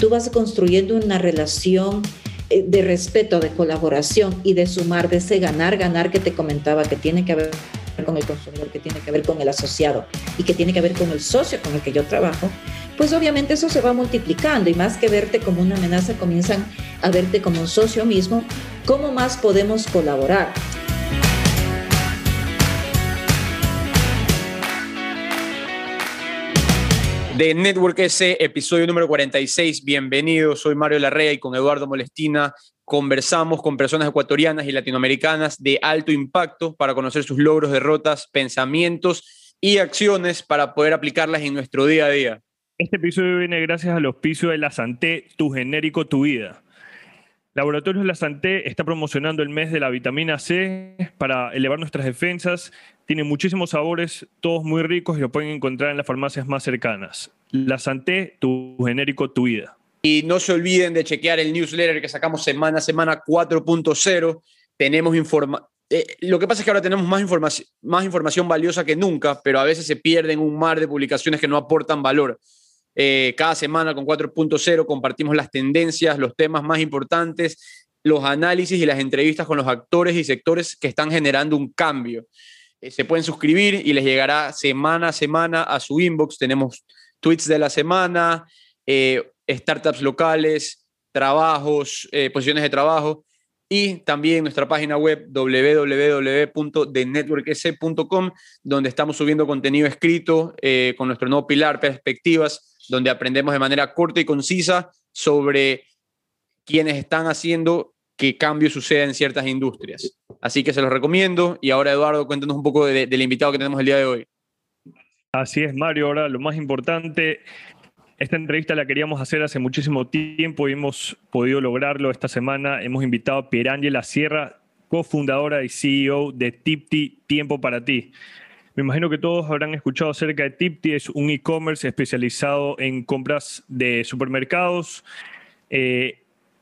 tú vas construyendo una relación eh, de respeto, de colaboración y de sumar, de ese ganar, ganar que te comentaba, que tiene que ver con el consumidor, que tiene que ver con el asociado y que tiene que ver con el socio con el que yo trabajo, pues obviamente eso se va multiplicando y más que verte como una amenaza, comienzan a verte como un socio mismo. ¿Cómo más podemos colaborar? De Network S, episodio número 46. Bienvenidos, soy Mario Larrea y con Eduardo Molestina conversamos con personas ecuatorianas y latinoamericanas de alto impacto para conocer sus logros, derrotas, pensamientos y acciones para poder aplicarlas en nuestro día a día. Este episodio viene gracias al auspicio de La Santé, tu genérico, tu vida. Laboratorios La Santé está promocionando el mes de la vitamina C para elevar nuestras defensas tiene muchísimos sabores, todos muy ricos y lo pueden encontrar en las farmacias más cercanas. La Santé, tu genérico, tu vida. Y no se olviden de chequear el newsletter que sacamos semana a semana 4.0. Tenemos informa eh, lo que pasa es que ahora tenemos más, información más información valiosa que nunca, pero a veces se pierden un mar de publicaciones que no aportan valor. Eh, cada semana con 4.0 compartimos las tendencias, los temas más importantes, los análisis y las entrevistas con los actores y sectores que están generando un cambio. Eh, se pueden suscribir y les llegará semana a semana a su inbox. Tenemos tweets de la semana, eh, startups locales, trabajos, eh, posiciones de trabajo y también nuestra página web www.thenetworks.com donde estamos subiendo contenido escrito con nuestro nuevo pilar Perspectivas, donde aprendemos de manera corta y concisa sobre quienes están haciendo que cambios suceda en ciertas industrias. Así que se los recomiendo. Y ahora, Eduardo, cuéntanos un poco del invitado que tenemos el día de hoy. Así es, Mario. Ahora, lo más importante, esta entrevista la queríamos hacer hace muchísimo tiempo y hemos podido lograrlo esta semana. Hemos invitado a Pierangela Sierra, cofundadora y CEO de Tipti Tiempo para Ti. Me imagino que todos habrán escuchado acerca de Tipti, es un e-commerce especializado en compras de supermercados. Eh,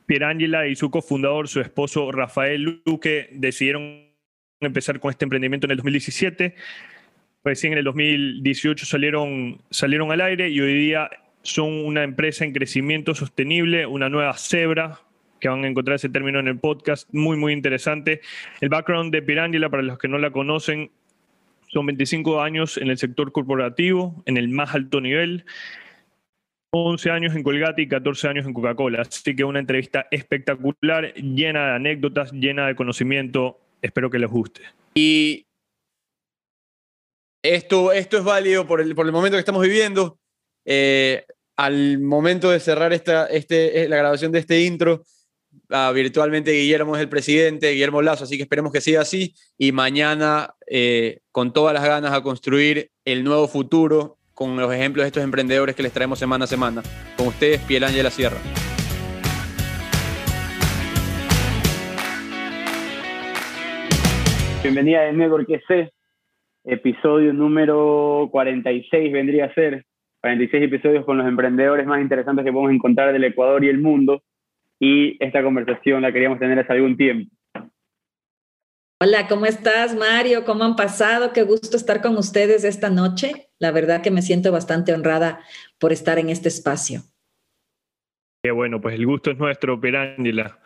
Pierangela y su cofundador, su esposo Rafael Luque, decidieron empezar con este emprendimiento en el 2017. Recién en el 2018 salieron, salieron al aire y hoy día son una empresa en crecimiento sostenible, una nueva cebra, que van a encontrar ese término en el podcast, muy, muy interesante. El background de Pirangela, para los que no la conocen, son 25 años en el sector corporativo, en el más alto nivel. 11 años en Colgate y 14 años en Coca-Cola. Así que una entrevista espectacular, llena de anécdotas, llena de conocimiento. Espero que les guste. Y esto, esto es válido por el, por el momento que estamos viviendo. Eh, al momento de cerrar esta, este, la grabación de este intro, ah, virtualmente Guillermo es el presidente, Guillermo Lazo, así que esperemos que siga así. Y mañana, eh, con todas las ganas, a construir el nuevo futuro con los ejemplos de estos emprendedores que les traemos semana a semana. Con ustedes, Piel la Sierra. Bienvenida de Network EC, episodio número 46 vendría a ser. 46 episodios con los emprendedores más interesantes que podemos encontrar del Ecuador y el mundo. Y esta conversación la queríamos tener hace algún tiempo. Hola, ¿cómo estás, Mario? ¿Cómo han pasado? Qué gusto estar con ustedes esta noche. La verdad que me siento bastante honrada por estar en este espacio. Qué bueno, pues el gusto es nuestro, Perángela.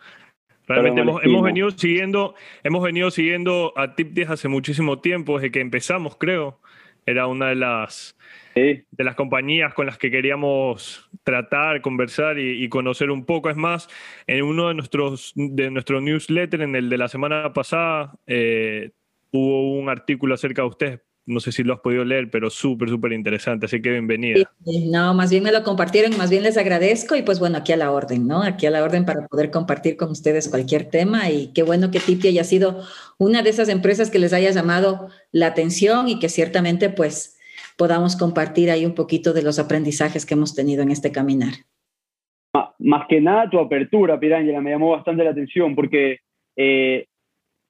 Realmente hemos, venido siguiendo, hemos venido siguiendo a Tip hace muchísimo tiempo, desde que empezamos, creo. Era una de las de las compañías con las que queríamos tratar, conversar y, conocer un poco. Es más, en uno de nuestros de nuestro newsletter, en el de la semana pasada, eh, hubo un artículo acerca de ustedes. No sé si lo has podido leer, pero súper, súper interesante, así que bienvenida. no, más bien me lo compartieron, más bien les agradezco y pues bueno, aquí a la orden, ¿no? Aquí a la orden para poder compartir con ustedes cualquier tema y qué bueno que Tipi haya sido una de esas empresas que les haya llamado la atención y que ciertamente pues podamos compartir ahí un poquito de los aprendizajes que hemos tenido en este caminar. Más que nada tu apertura, Pirangela, me llamó bastante la atención porque eh,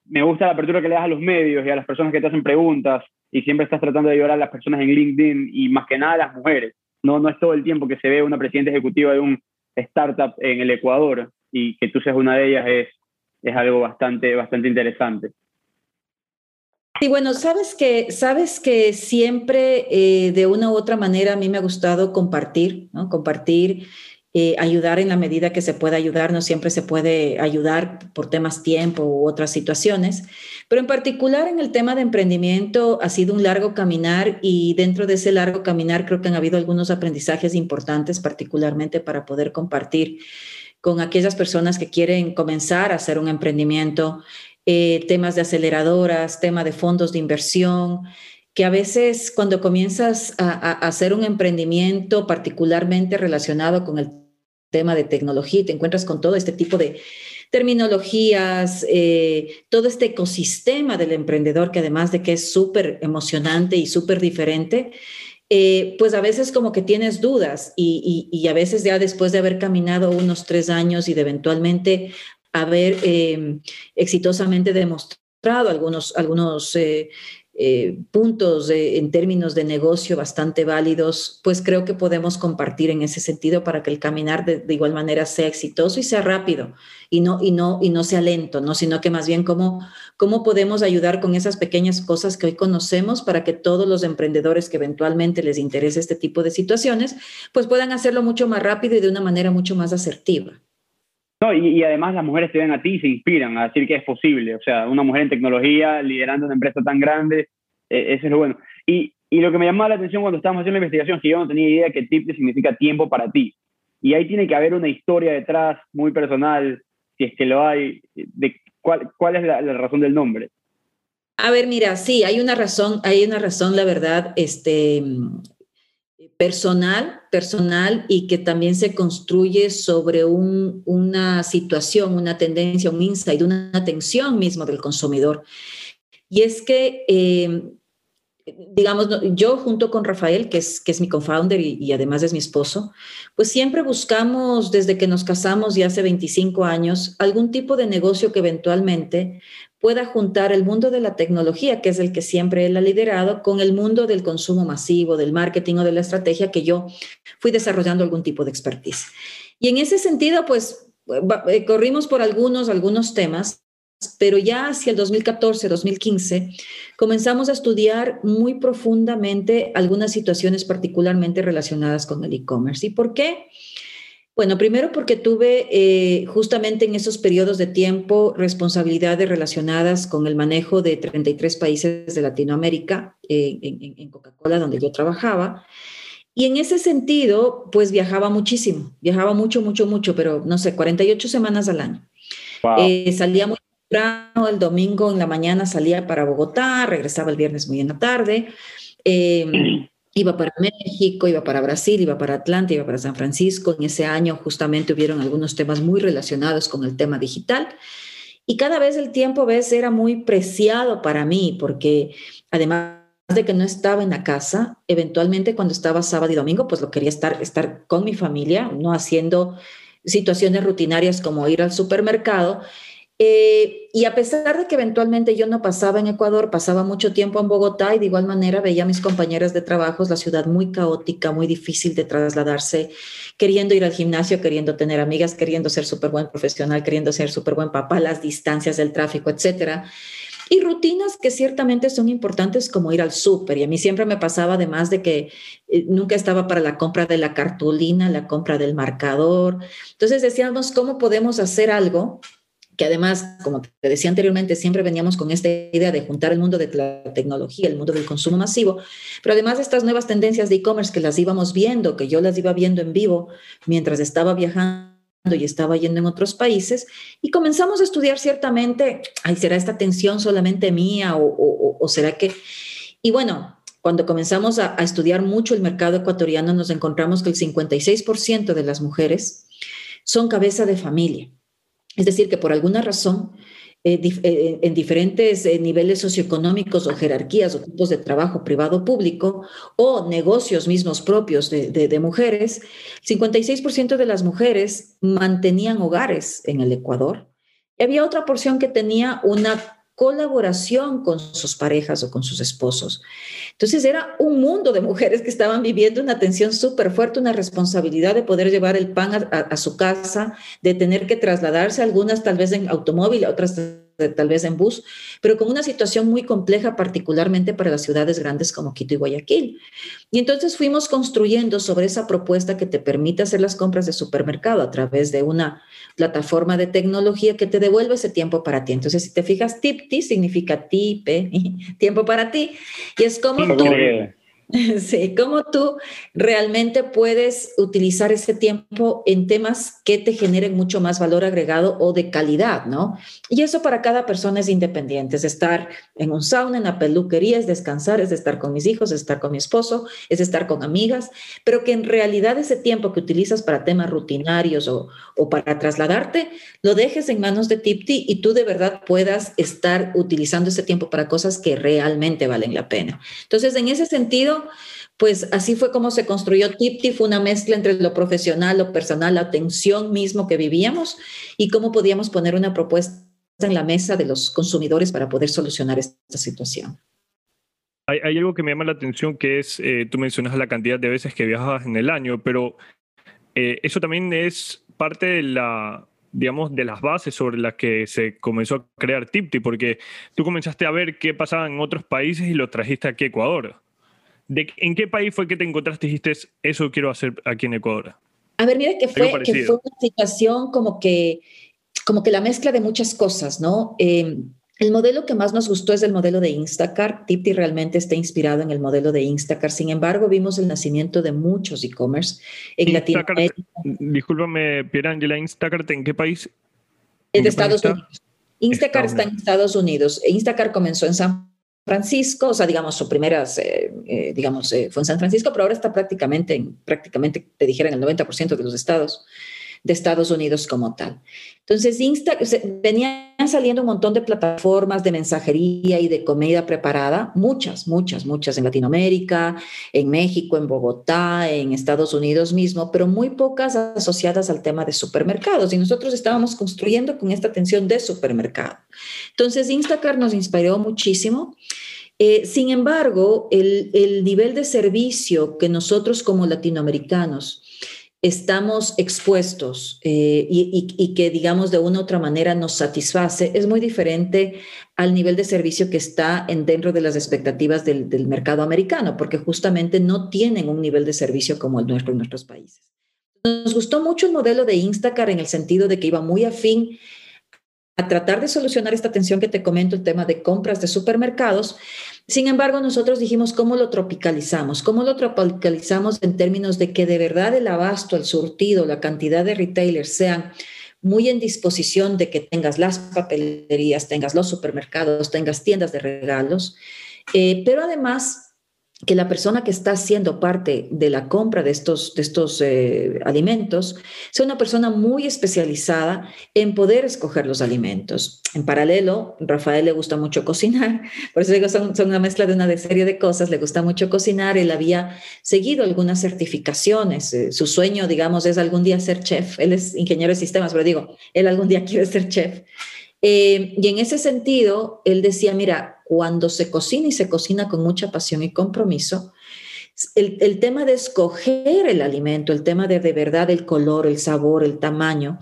me gusta la apertura que le das a los medios y a las personas que te hacen preguntas y siempre estás tratando de ayudar a las personas en LinkedIn y más que nada a las mujeres. No, no es todo el tiempo que se ve una presidenta ejecutiva de un startup en el Ecuador y que tú seas una de ellas es, es algo bastante, bastante interesante. Sí, bueno, sabes que, sabes que siempre eh, de una u otra manera a mí me ha gustado compartir. Compartir eh, ayudar en la medida que se pueda ayudar, no siempre se puede ayudar por temas tiempo u otras situaciones, pero en particular en el tema de emprendimiento ha sido un largo caminar y dentro de ese largo caminar creo que han habido algunos aprendizajes importantes, particularmente para poder compartir con aquellas personas que quieren comenzar a hacer un emprendimiento, eh, temas de aceleradoras, tema de fondos de inversión, que a veces cuando comienzas a, hacer un emprendimiento particularmente relacionado con el tema de tecnología y te encuentras con todo este tipo de terminologías, eh, todo este ecosistema del emprendedor que además de que es súper emocionante y súper diferente, eh, pues a veces como que tienes dudas y, a veces ya después de haber caminado unos tres años y de eventualmente haber eh, exitosamente demostrado algunos, algunos puntos en términos de negocio bastante válidos, pues creo que podemos compartir en ese sentido para que el caminar de, igual manera sea exitoso y sea rápido y no, y no, y no sea lento, ¿no? sino que más bien cómo, cómo podemos ayudar con esas pequeñas cosas que hoy conocemos para que todos los emprendedores que eventualmente les interese este tipo de situaciones, pues puedan hacerlo mucho más rápido y de una manera mucho más asertiva. No, y, además las mujeres te ven a ti y se inspiran a decir que es posible. O sea, una mujer en tecnología liderando una empresa tan grande, eh, eso es lo bueno. Y, y, lo que me llamaba la atención cuando estábamos haciendo la investigación es que yo no tenía idea que TIP significa tiempo para ti. Y ahí tiene que haber una historia detrás muy personal, si es que lo hay, de cuál, cuál es la, la razón del nombre. A ver, mira, sí, hay una razón, hay una razón, la verdad, este, personal, personal y que también se construye sobre una situación, una tendencia, un insight, una atención mismo del consumidor. Y es que, eh, digamos, yo junto con Rafael, que es, que es mi co-founder y, y, además es mi esposo, pues siempre buscamos desde que nos casamos y hace 25 años algún tipo de negocio que eventualmente pueda juntar el mundo de la tecnología, que es el que siempre él ha liderado, con el mundo del consumo masivo, del marketing o de la estrategia que yo fui desarrollando algún tipo de expertise. Y en ese sentido, pues eh, corrimos por algunos, algunos temas, pero ya hacia el 2014, 2015, comenzamos a estudiar muy profundamente algunas situaciones particularmente relacionadas con el e-commerce. ¿Y por qué? Bueno, primero porque tuve eh, justamente en esos periodos de tiempo responsabilidades relacionadas con el manejo de 33 países de Latinoamérica eh, en, Coca-Cola, donde yo trabajaba. Y en ese sentido, pues viajaba muchísimo, viajaba mucho, mucho, mucho, pero no sé, 48 semanas al año. Eh, salía muy el domingo en la mañana salía para Bogotá, regresaba el viernes muy en la tarde. Iba para México, iba para Brasil, iba para Atlanta, iba para San Francisco. En ese año justamente hubieron algunos temas muy relacionados con el tema digital. Y cada vez el tiempo, ves, era muy preciado para mí, porque además de que no estaba en la casa, eventualmente cuando estaba sábado y domingo, pues lo quería estar, estar con mi familia, no haciendo situaciones rutinarias como ir al supermercado. Eh, y a pesar de que eventualmente yo no pasaba en Ecuador, pasaba mucho tiempo en Bogotá y de igual manera veía a mis compañeras de trabajo, la ciudad muy caótica, muy difícil de trasladarse, queriendo ir al gimnasio, queriendo tener amigas, queriendo ser súper buen profesional, queriendo ser súper buen papá, las distancias del tráfico, etcétera. Y rutinas que ciertamente son importantes como ir al súper. Y a mí siempre me pasaba además de que eh, nunca estaba para la compra de la cartulina, la compra del marcador. Entonces decíamos, ¿cómo podemos hacer algo que además, como te decía anteriormente, siempre veníamos con esta idea de juntar el mundo de la tecnología, el mundo del consumo masivo, pero además de estas nuevas tendencias de e-commerce que las íbamos viendo, que yo las iba viendo en vivo mientras estaba viajando y estaba yendo en otros países, y comenzamos a estudiar ciertamente, ay, ¿será esta tensión solamente mía o, será que... Y bueno, cuando comenzamos a, a estudiar mucho el mercado ecuatoriano, nos encontramos que el 56% de las mujeres son cabeza de familia. Es decir, que por alguna razón, eh, eh, en diferentes eh, niveles socioeconómicos o jerarquías o tipos de trabajo privado público o negocios mismos propios de, de mujeres, 56% de las mujeres mantenían hogares en el Ecuador. Y había otra porción que tenía una colaboración con sus parejas o con sus esposos. Entonces era un mundo de mujeres que estaban viviendo una tensión súper fuerte, una responsabilidad de poder llevar el pan a, su casa, de tener que trasladarse, algunas tal vez en automóvil, otras tal vez en bus, pero con una situación muy compleja, particularmente para las ciudades grandes como Quito y Guayaquil. Y entonces fuimos construyendo sobre esa propuesta que te permite hacer las compras de supermercado a través de una plataforma de tecnología que te devuelve ese tiempo para ti. Entonces, si te fijas, TIPTI significa TIPE, tiempo para ti, y es como... Sí, cómo tú realmente puedes utilizar ese tiempo en temas que te generen mucho más valor agregado o de calidad, ¿no? Y eso para cada persona es independiente, es estar en un sauna, en la peluquería, es descansar, es estar con mis hijos, es estar con mi esposo, es estar con amigas, pero que en realidad ese tiempo que utilizas para temas rutinarios o, o para trasladarte, lo dejes en manos de Tipti y tú de verdad puedas estar utilizando ese tiempo para cosas que realmente valen la pena. Entonces, en ese sentido, pues así fue como se construyó Tipti, fue una mezcla entre lo profesional, lo personal, la tensión mismo que vivíamos y cómo podíamos poner una propuesta en la mesa de los consumidores para poder solucionar esta situación. Hay, algo que me llama la atención que es, eh, tú mencionas la cantidad de veces que viajas en el año, pero eh, eso también es parte de la, digamos, de las bases sobre las que se comenzó a crear Tipti, porque tú comenzaste a ver qué pasaba en otros países y lo trajiste aquí a Ecuador. ¿En qué país fue que te encontraste y dijiste, eso quiero hacer aquí en Ecuador? A ver, mira que fue, que fue una situación como que, como que la mezcla de muchas cosas, ¿no? Em, el modelo que más nos gustó es el modelo de Instacart. Tipti realmente está inspirado en el modelo de Instacart. Sin embargo, vimos el nacimiento de muchos e-commerce en Latinoamérica. Discúlpame, Pierangela, ¿Instacart en qué país? En, Estados Unidos. Instacart está en Estados Unidos. Instacart comenzó en San Francisco, o sea, digamos, su primera, eh, eh, digamos, eh, fue en San Francisco, pero ahora está prácticamente, en, prácticamente, te dijera, en el 90% de los estados de Estados Unidos como tal. Entonces, Insta, venían saliendo un montón de plataformas de mensajería y de comida preparada, muchas, muchas, muchas en Latinoamérica, en México, en Bogotá, en Estados Unidos mismo, pero muy pocas asociadas al tema de supermercados. Y nosotros estábamos construyendo con esta atención de supermercado. Entonces, Instacart nos inspiró muchísimo. Eh, sin embargo, el, el nivel de servicio que nosotros como latinoamericanos estamos expuestos eh, y, que, digamos, de una u otra manera nos satisface, es muy diferente al nivel de servicio que está en, dentro de las expectativas del, mercado americano, porque justamente no tienen un nivel de servicio como el nuestro en nuestros países. Nos gustó mucho el modelo de Instacar en el sentido de que iba muy afín a tratar de solucionar esta tensión que te comento, el tema de compras de supermercados, sin embargo, nosotros dijimos cómo lo tropicalizamos, cómo lo tropicalizamos en términos de que de verdad el abasto, el surtido, la cantidad de retailers sean muy en disposición de que tengas las papelerías, tengas los supermercados, tengas tiendas de regalos, eh, pero además que la persona que está haciendo parte de la compra de estos, de estos eh, alimentos sea una persona muy especializada en poder escoger los alimentos. En paralelo, Rafael le gusta mucho cocinar, por eso digo, son, son una mezcla de una serie de cosas, le gusta mucho cocinar, él había seguido algunas certificaciones, eh, su sueño, digamos, es algún día ser chef, él es ingeniero de sistemas, pero digo, él algún día quiere ser chef. Eh, y en ese sentido, él decía, mira, cuando se cocina y se cocina con mucha pasión y compromiso, el, tema de escoger el alimento, el tema de de verdad el color, el sabor, el tamaño,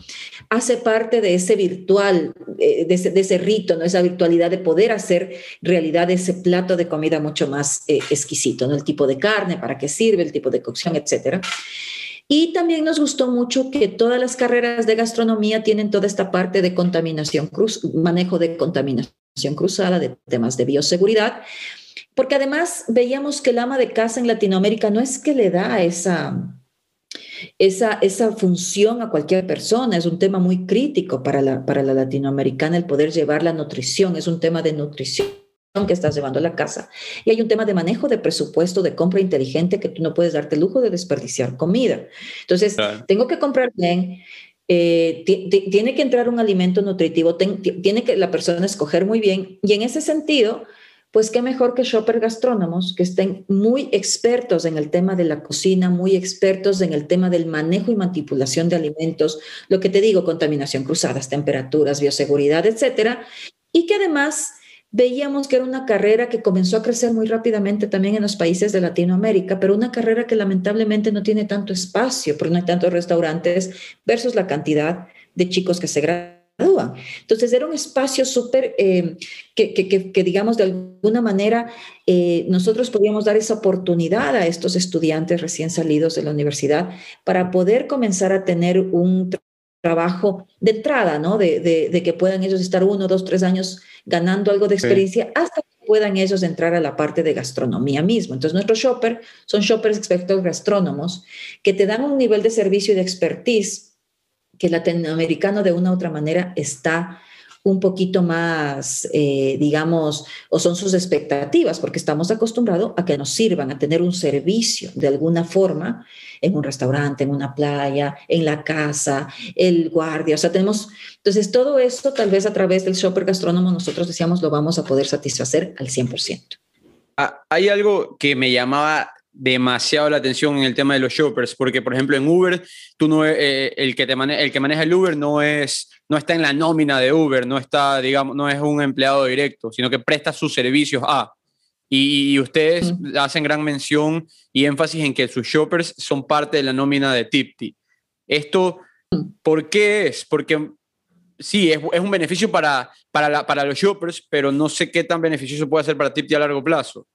hace parte de ese virtual, eh, de, ese, rito, ¿no? esa virtualidad de poder hacer realidad ese plato de comida mucho más eh, exquisito, ¿no? el tipo de carne, para qué sirve, el tipo de cocción, etcétera. Y también nos gustó mucho que todas las carreras de gastronomía tienen toda esta parte de contaminación cruz, manejo de contaminación cruzada, de temas de bioseguridad, porque además veíamos que el ama de casa en Latinoamérica no es que le da esa, esa, esa función a cualquier persona, es un tema muy crítico para la, para la latinoamericana el poder llevar la nutrición, es un tema de nutrición que estás llevando a la casa. Y hay un tema de manejo de presupuesto, de compra inteligente, que tú no puedes darte el lujo de desperdiciar comida. Entonces, tengo que comprar bien, eh, tiene que entrar un alimento nutritivo, tiene que la persona escoger muy bien. Y en ese sentido, pues qué mejor que shopper gastrónomos que estén muy expertos en el tema de la cocina, muy expertos en el tema del manejo y manipulación de alimentos, lo que te digo, contaminación cruzadas, temperaturas, bioseguridad, etcétera, y que además veíamos que era una carrera que comenzó a crecer muy rápidamente también en los países de Latinoamérica, pero una carrera que lamentablemente no tiene tanto espacio, porque no hay tantos restaurantes versus la cantidad de chicos que se Entonces era un espacio súper eh, que, digamos, de alguna manera eh, nosotros podíamos dar esa oportunidad a estos estudiantes recién salidos de la universidad para poder comenzar a tener un trabajo de entrada, ¿no? De, que puedan ellos estar uno, dos, tres años ganando algo de experiencia hasta que puedan ellos entrar a la parte de gastronomía mismo. Entonces, nuestros shoppers son shoppers expertos gastrónomos que te dan un nivel de servicio y de expertise que el latinoamericano de una u otra manera está un poquito más, eh, digamos, o son sus expectativas, porque estamos acostumbrados a que nos sirvan, a tener un servicio de alguna forma en un restaurante, en una playa, en la casa, el guardia, o sea, tenemos, entonces todo esto tal vez a través del shopper gastrónomo nosotros decíamos lo vamos a poder satisfacer al 100%. Ah, hay algo que me llamaba demasiado la atención en el tema de los shoppers, porque por ejemplo en Uber, tú no, eh, el, que te el que maneja el Uber no, es, no está en la nómina de Uber, no, está, digamos, no es un empleado directo, sino que presta sus servicios a. Y, ustedes hacen gran mención y énfasis en que sus shoppers son parte de la nómina de Tipti. Esto, ¿por qué es? Porque sí, es, es un beneficio para, para, para los shoppers, pero no sé qué tan beneficioso puede ser para Tipti a largo plazo.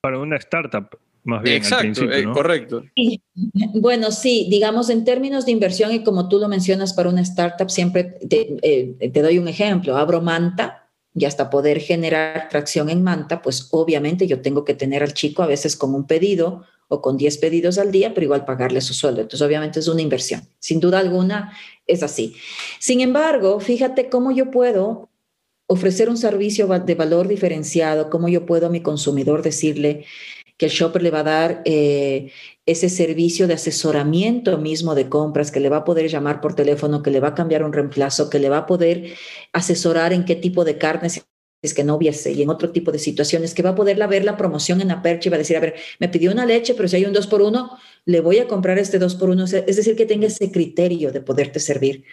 Para una startup, más bien. Exacto, eh, correcto. bueno, sí, digamos en términos de inversión y como tú lo mencionas para una startup, siempre te, eh, te doy un ejemplo. Abro Manta y hasta poder generar tracción en Manta, pues obviamente yo tengo que tener al chico a veces con un pedido o con 10 pedidos al día, pero igual pagarle su sueldo. Entonces, obviamente es una inversión. Sin duda alguna, es así. Sin embargo, fíjate cómo yo puedo ofrecer un servicio de valor diferenciado, cómo yo puedo a mi consumidor decirle, que el shopper le va a dar eh, ese servicio de asesoramiento mismo de compras, que le va a poder llamar por teléfono, que le va a cambiar un reemplazo, que le va a poder asesorar en qué tipo de carnes es que no hubiese y en otro tipo de situaciones, que va a poder ver la promoción en la percha y va a decir, a ver, me pidió una leche, pero si hay un 2 por 1 le voy a comprar este 2 por 1 Es decir, que tenga ese criterio de poderte servir.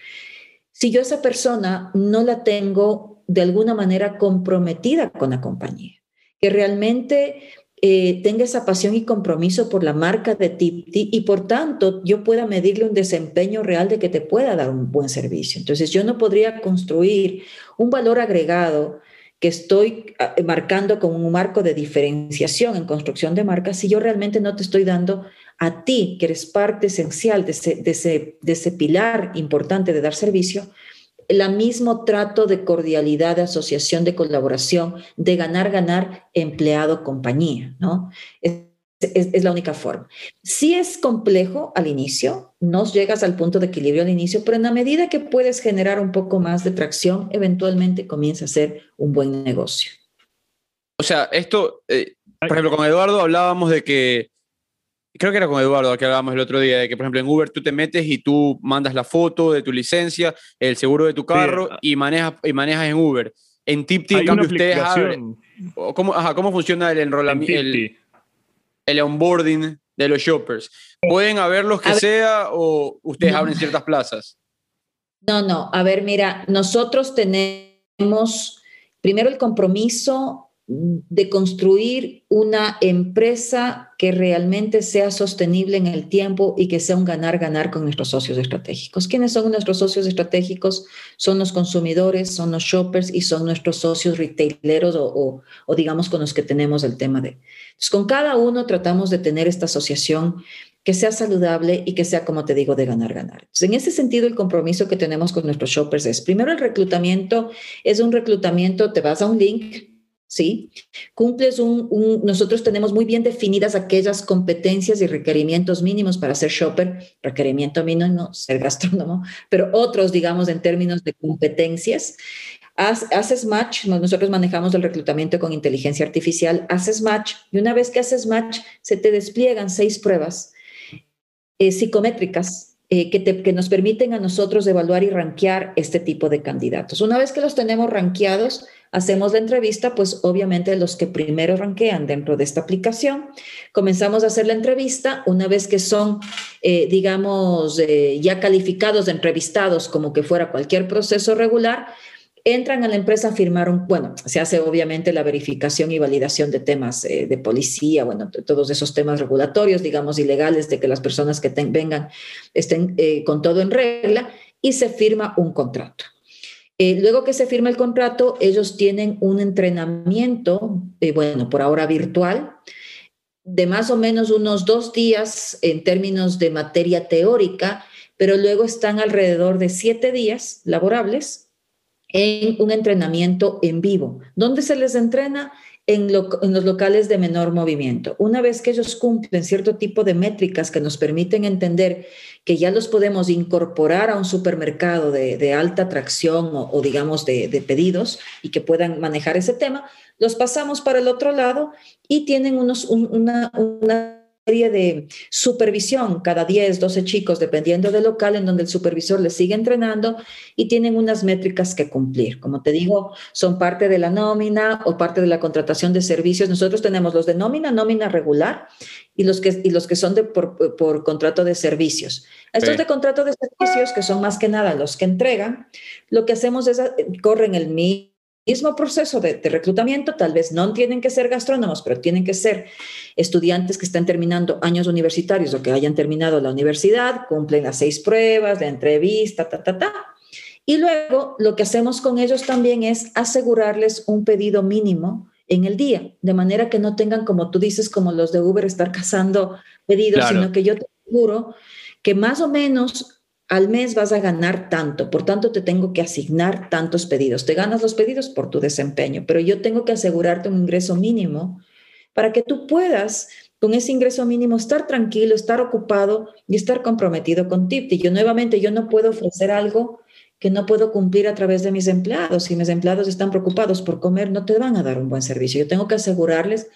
Si yo esa persona no la tengo de alguna manera comprometida con la compañía, que realmente eh, tenga esa pasión y compromiso por la marca de Tipti y por tanto yo pueda medirle un desempeño real de que te pueda dar un buen servicio. Entonces yo no podría construir un valor agregado que estoy ah, marcando como un marco de diferenciación en construcción de marcas si yo realmente no te estoy dando a ti, que eres parte esencial de ese, de ese, de ese pilar importante de dar servicio, el mismo trato de cordialidad, de asociación, de colaboración, de ganar, ganar empleado, compañía, ¿no? Es, es, la única forma. Sí es complejo al inicio, no llegas al punto de equilibrio al inicio, pero en la medida que puedes generar un poco más de tracción, eventualmente comienza a ser un buen negocio. O sea, esto, eh, por ejemplo, con Eduardo hablábamos de que creo que era con Eduardo que hablábamos el otro día, de que por ejemplo en Uber tú te metes y tú mandas la foto de tu licencia, el seguro de tu carro y, manejas, y manejas en Uber. En TipTip, en cambio, ustedes abren. ¿Cómo, ¿Cómo funciona el enrolamiento? El, el, onboarding de los shoppers. ¿Pueden haber los que sea o ustedes abren ciertas plazas? No, no. A ver, mira, nosotros tenemos primero el compromiso de construir una empresa que realmente sea sostenible en el tiempo y que sea un ganar-ganar con nuestros socios estratégicos. ¿Quiénes son nuestros socios estratégicos? Son los consumidores, son los shoppers y son nuestros socios retaileros o, digamos con los que tenemos el tema de... Entonces, con cada uno tratamos de tener esta asociación que sea saludable y que sea, como te digo, de ganar-ganar. En ese sentido, el compromiso que tenemos con nuestros shoppers es, primero, el reclutamiento es un reclutamiento, te vas a un link, ¿sí? Cumples un, nosotros tenemos muy bien definidas aquellas competencias y requerimientos mínimos para ser shopper, requerimiento mínimo, ser gastrónomo, pero otros, digamos, en términos de competencias. haces match, nosotros manejamos el reclutamiento con inteligencia artificial, haces match y una vez que haces match, se te despliegan seis pruebas eh, psicométricas eh, que, que, nos permiten a nosotros evaluar y rankear este tipo de candidatos. Una vez que los tenemos rankeados, hacemos la entrevista, pues obviamente los que primero ranquean dentro de esta aplicación, comenzamos a hacer la entrevista, una vez que son, eh, digamos, eh, ya calificados, entrevistados como que fuera cualquier proceso regular, entran a la empresa a firmar un, bueno, se hace obviamente la verificación y validación de temas eh, de policía, bueno, todos esos temas regulatorios, digamos, ilegales, de que las personas que vengan estén con todo en regla y se firma un contrato. Eh, luego que se firma el contrato, ellos tienen un entrenamiento, eh, bueno, por ahora virtual, de más o menos unos dos días en términos de materia teórica, pero luego están alrededor de siete días laborables en un entrenamiento en vivo. ¿Dónde se les entrena? En, los locales de menor movimiento. Una vez que ellos cumplen cierto tipo de métricas que nos permiten entender que ya los podemos incorporar a un supermercado de, alta atracción o, digamos de, pedidos y que puedan manejar ese tema, los pasamos para el otro lado y tienen unos, una, una serie de supervisión, cada 10, 12 chicos, dependiendo del local, en donde el supervisor les sigue entrenando y tienen unas métricas que cumplir. Como te digo, son parte de la nómina o parte de la contratación de servicios. Nosotros tenemos los de nómina, nómina regular y los que, y los que son de por, por contrato de servicios. Estos de contrato de servicios, que son más que nada los que entregan, lo que hacemos es, corren el mismo mismo proceso de, reclutamiento, tal vez no tienen que ser gastrónomos, pero tienen que ser estudiantes que están terminando años universitarios o que hayan terminado la universidad, cumplen las seis pruebas, la entrevista, ta, ta, ta. Y luego lo que hacemos con ellos también es asegurarles un pedido mínimo en el día, de manera que no tengan, como tú dices, como los de Uber, estar cazando pedidos, sino que yo te aseguro que más o menos al mes vas a ganar tanto, por tanto te tengo que asignar tantos pedidos. Te ganas los pedidos por tu desempeño, pero yo tengo que asegurarte un ingreso mínimo para que tú puedas con ese ingreso mínimo estar tranquilo, estar ocupado y estar comprometido con TIPTI. Yo nuevamente, yo no puedo ofrecer algo que no puedo cumplir a través de mis empleados. Si mis empleados están preocupados por comer, no te van a dar un buen servicio. Yo tengo que asegurarles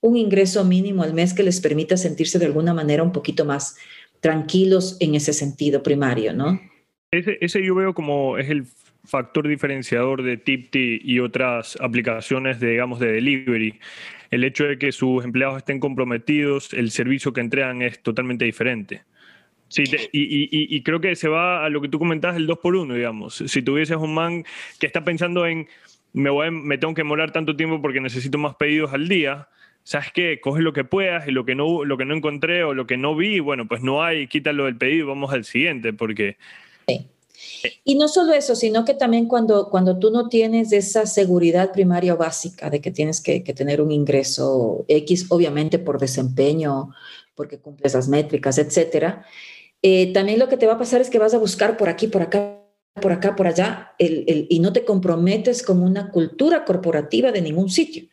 un ingreso mínimo al mes que les permita sentirse de alguna manera un poquito más tranquilos en ese sentido primario, ¿no? Ese, yo veo como es el factor diferenciador de Tipti y otras aplicaciones, de, digamos, de delivery. El hecho de que sus empleados estén comprometidos, el servicio que entregan es totalmente diferente. Sí, y, creo que se va a lo que tú comentabas, el 2 por 1 digamos. Si tuvieses un man que está pensando en, me, voy, me tengo que morar tanto tiempo porque necesito más pedidos al día, ¿sabes qué? Coge lo que puedas y lo que no, lo que no encontré o lo que no vi, bueno, pues no hay, quítalo del pedido y vamos al siguiente, porque... Y no solo eso, sino que también cuando, cuando tú no tienes esa seguridad primaria o básica de que tienes que, tener un ingreso X, obviamente por desempeño, porque cumples las métricas, etcétera, eh, también lo que te va a pasar es que vas a buscar por aquí, por acá, por acá, por allá, y no te comprometes con una cultura corporativa de ningún sitio.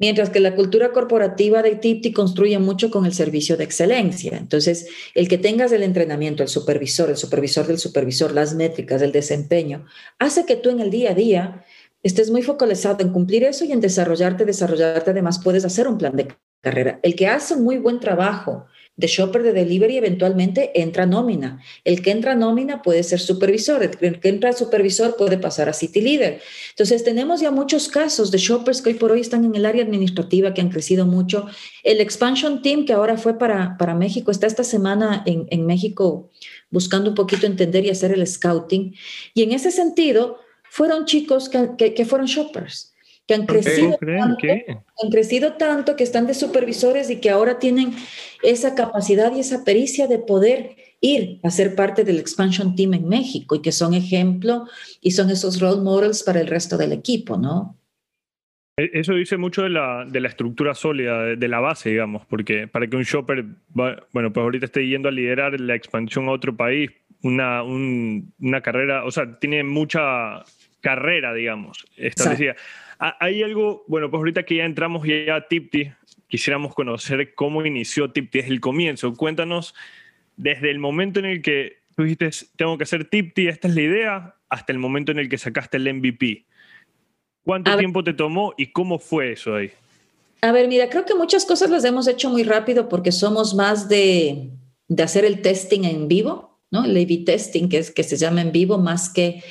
Mientras que la cultura corporativa de TIPTI construye mucho con el servicio de excelencia. Entonces, el que tengas el entrenamiento, el supervisor, el supervisor del supervisor, las métricas, el desempeño, hace que tú en el día a día estés muy focalizado en cumplir eso y en desarrollarte, desarrollarte. Además, puedes hacer un plan de carrera. El que hace un muy buen trabajo de shopper de delivery eventualmente entra nómina. El que entra nómina puede ser supervisor, el que entra supervisor puede pasar a city leader. Entonces tenemos ya muchos casos de shoppers que hoy por hoy están en el área administrativa que han crecido mucho. El expansion team que ahora fue para, para México está esta semana en, en México buscando un poquito entender y hacer el scouting. Y en ese sentido, fueron chicos que, que fueron shoppers que han crecido, tanto, han crecido tanto que están de supervisores y que ahora tienen esa capacidad y esa pericia de poder ir a ser parte del expansion team en México y que son ejemplo y son esos role models para el resto del equipo, ¿no? E, eso dice mucho de la, de la estructura sólida, de, la base, digamos, porque para que un shopper, bueno, pues ahorita esté yendo a liderar la expansión a otro país, una, una carrera, o sea, tiene mucha carrera, digamos, establecida. Ah, hay algo, bueno, pues ahorita que ya entramos ya a Tipti, quisiéramos conocer cómo inició Tipti desde el comienzo. Cuéntanos desde el momento en el que tú dijiste, tengo que hacer Tipti, esta es la idea, hasta el momento en el que sacaste el MVP. ¿Cuánto tiempo te tomó y cómo fue eso ahí? A ver, mira, creo que muchas cosas las hemos hecho muy rápido porque somos más de, de hacer el testing en vivo, ¿no? El A-B testing, que, es, que se llama en vivo, más que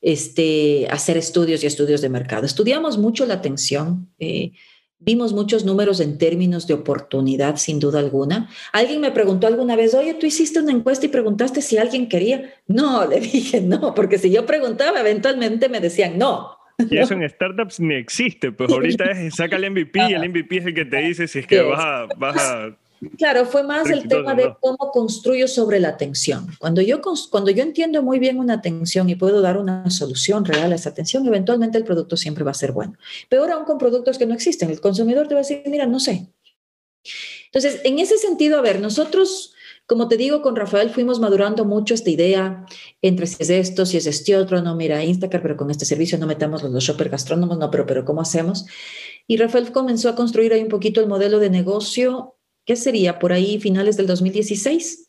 este, hacer estudios y estudios de mercado. Estudiamos mucho la atención, eh, vimos muchos números en términos de oportunidad, sin duda alguna. Alguien me preguntó alguna vez, oye, tú hiciste una encuesta y preguntaste si alguien quería. No, le dije no, porque si yo preguntaba, eventualmente me decían no. Y eso en startups ni existe, pues ahorita es saca el MVP y el MVP es el que te dice si es que vas a, vas a Claro, fue más el tema de cómo construyo sobre la atención. Cuando yo, cuando yo entiendo muy bien una atención y puedo dar una solución real a esa atención, eventualmente el producto siempre va a ser bueno. Peor aún con productos que no existen. El consumidor te va a decir, mira, no sé. Entonces, en ese sentido, a ver, nosotros como te digo, con Rafael fuimos madurando mucho esta idea entre si es esto, si es este otro, no, mira, Instacart, pero con este servicio no metamos los shopper gastrónomos, no, pero, pero ¿cómo hacemos? Y Rafael comenzó a construir ahí un poquito el modelo de negocio, ¿qué sería? Por ahí finales del 2016.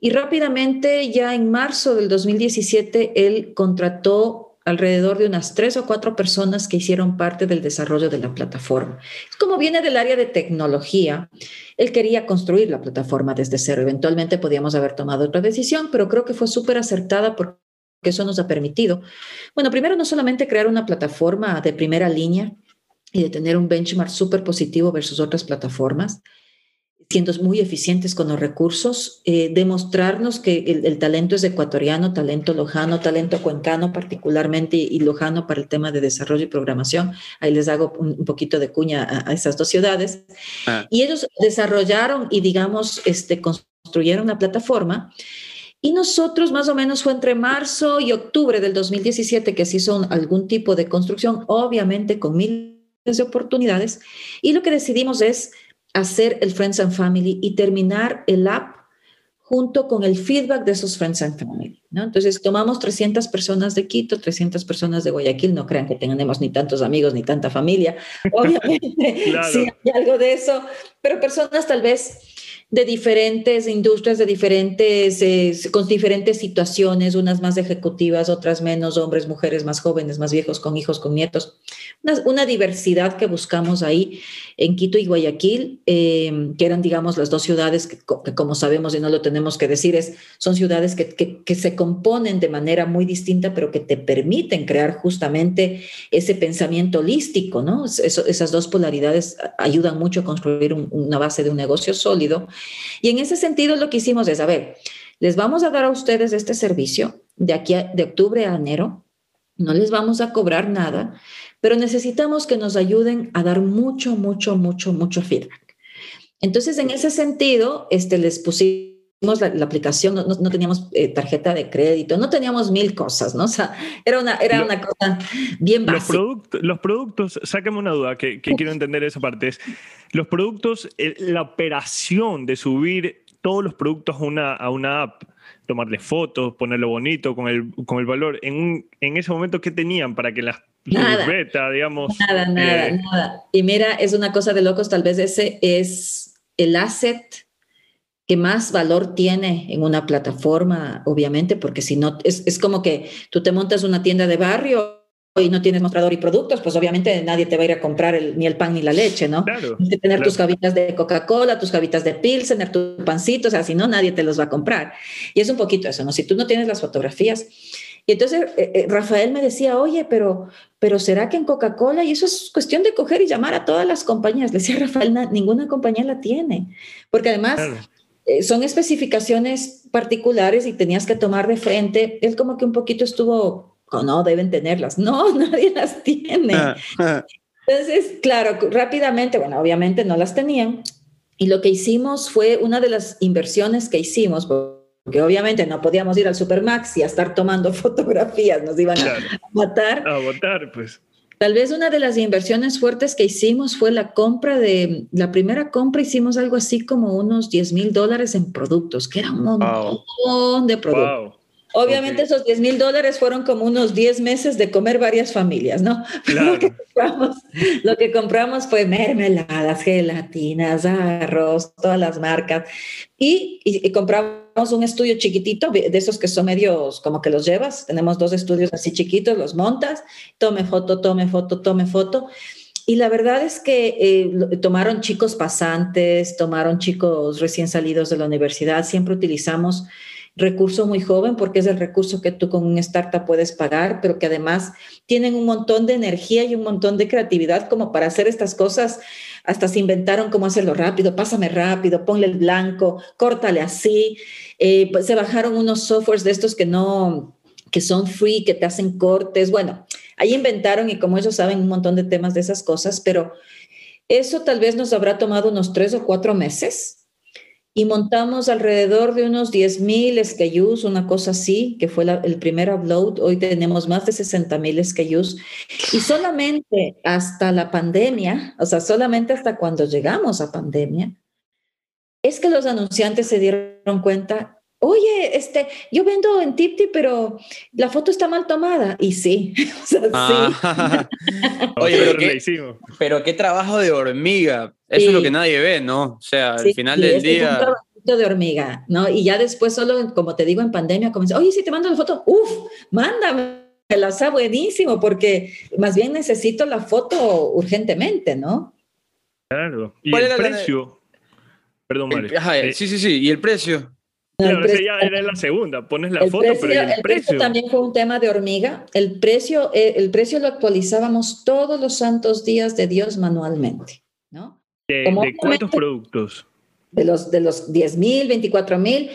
Y rápidamente, ya en marzo del 2017, él contrató alrededor de unas tres o cuatro personas que hicieron parte del desarrollo de la plataforma. Como viene del área de tecnología, él quería construir la plataforma desde cero. Eventualmente podíamos haber tomado otra decisión, pero creo que fue súper acertada porque eso nos ha permitido, bueno, primero no solamente crear una plataforma de primera línea y de tener un benchmark súper positivo versus otras plataformas, siendo muy eficientes con los recursos, eh, demostrarnos que el, talento es ecuatoriano, talento lojano, talento cuencano particularmente y, lojano para el tema de desarrollo y programación. Ahí les hago un, poquito de cuña a, esas dos ciudades. Ah. Y ellos desarrollaron y, digamos, este, construyeron una plataforma. Y nosotros más o menos fue entre marzo y octubre del 2017 que se hizo algún tipo de construcción, obviamente con miles de oportunidades. Y lo que decidimos es hacer el Friends and Family y terminar el app junto con el feedback de esos Friends and Family. ¿no? Entonces, tomamos 300 personas de Quito, 300 personas de Guayaquil, no crean que tenemos ni tantos amigos ni tanta familia, obviamente, sí hay algo de eso, pero personas tal vez de diferentes industrias, de diferentes, eh, con diferentes situaciones, unas más ejecutivas, otras menos, hombres, mujeres, más jóvenes, más viejos, con hijos, con nietos. Una, diversidad que buscamos ahí en Quito y Guayaquil, eh, que eran, digamos, las dos ciudades que, como sabemos y no lo tenemos que decir, es, son ciudades que, que, se componen de manera muy distinta, pero que te permiten crear justamente ese pensamiento holístico, ¿no? esas dos polaridades ayudan mucho a construir una base de un negocio sólido y en ese sentido lo que hicimos es, a ver, les vamos a dar a ustedes este servicio de aquí de octubre a enero, no les vamos a cobrar nada, pero necesitamos que nos ayuden a dar mucho, mucho, mucho, mucho feedback. Entonces, en ese sentido, este, les pusimos la, aplicación, no, teníamos eh, tarjeta de crédito, no teníamos mil cosas, ¿no? O sea, era una, era una cosa bien básica. Los, los productos, sáqueme una duda que, quiero entender esa parte, es los productos, la operación de subir todos los productos a una, a una app, tomarle fotos, ponerlo bonito con el, con el valor, en, en ese momento, ¿qué tenían para que las Nada, beta, digamos? Nada, nada, eh, nada. Y mira, es una cosa de locos, tal vez ese es el asset que más valor tiene en una plataforma, obviamente, porque si no, es, es como que tú te montas una tienda de barrio y no tienes mostrador y productos, pues obviamente nadie te va a ir a comprar el, ni el pan ni la leche, ¿no? Claro, Tienes que tener tus gavitas de Coca-Cola, tus gavitas de Pilsener, tu pancito, o sea, si no, nadie te los va a comprar. Y es un poquito eso, ¿no? Si tú no tienes las fotografías. Y entonces eh, eh, Rafael me decía, oye, pero, pero ¿será que en Coca-Cola? Y eso es cuestión de coger y llamar a todas las compañías. Le decía Rafael, ninguna compañía la tiene. Porque además... Eh, son especificaciones particulares y tenías que tomar de frente. Él como que un poquito estuvo, no, deben tenerlas. No, nadie las tiene. Ah, ah. Entonces, claro, rápidamente, bueno, obviamente no las tenían. Y lo que hicimos fue una de las inversiones que hicimos, porque obviamente no podíamos ir al Supermax y a estar tomando fotografías, nos iban a matar. A matar, pues. Tal vez una de las inversiones fuertes que hicimos fue la compra de, la primera compra hicimos algo así como unos 10 mil dólares en productos, que era un montón de productos. Obviamente esos 10 mil dólares fueron como unos 10 meses de comer varias familias, ¿no? Lo, que compramos, lo que compramos fue mermeladas, gelatinas, arroz, todas las marcas. Y, y, compramos un estudio chiquitito, de esos que son medios como que los llevas. Tenemos dos estudios así chiquitos, los montas, tome foto, tome foto, tome foto. Y la verdad es que eh, tomaron chicos pasantes, tomaron chicos recién salidos de la universidad. Siempre utilizamos recurso muy joven porque es el recurso que tú con un startup puedes pagar, pero que además tienen un montón de energía y un montón de creatividad como para hacer estas cosas. Hasta se inventaron cómo hacerlo rápido, pásame rápido, ponle el blanco, córtale así. Eh, pues se bajaron unos softwares de estos que no, que son free, que te hacen cortes. Bueno, ahí inventaron y como ellos saben un montón de temas de esas cosas, pero eso tal vez nos habrá tomado unos tres o cuatro meses y montamos alrededor de unos 10.000 SKUs, una cosa así, que fue el primer upload. Hoy tenemos más de 60.000 SKUs. Y solamente hasta la pandemia, o sea, solamente hasta cuando llegamos a pandemia, es que los anunciantes se dieron cuenta oye, este, yo vendo en Tipti, pero la foto está mal tomada. Y sí, o sea, sí. Ah. Oye, pero qué, pero qué, trabajo de hormiga. Eso es lo que nadie ve, ¿no? O sea, al final del día... Es un de hormiga, ¿no? Y ya después solo, como te digo, en pandemia comenzó, oye, si te mando la foto, ¡Uf! mándame, la está buenísimo, porque más bien necesito la foto urgentemente, ¿no? Claro. ¿Y el precio? Perdón, Mario. Eh, sí, sí, sí. ¿Y el precio? Claro, ya era la segunda, pones la foto, pero el, el precio? también fue un tema de hormiga. El precio, eh, el precio lo actualizábamos todos los santos días de Dios manualmente, ¿no? ¿De, cuántos productos? De los, de los 10 mil, 24 mil.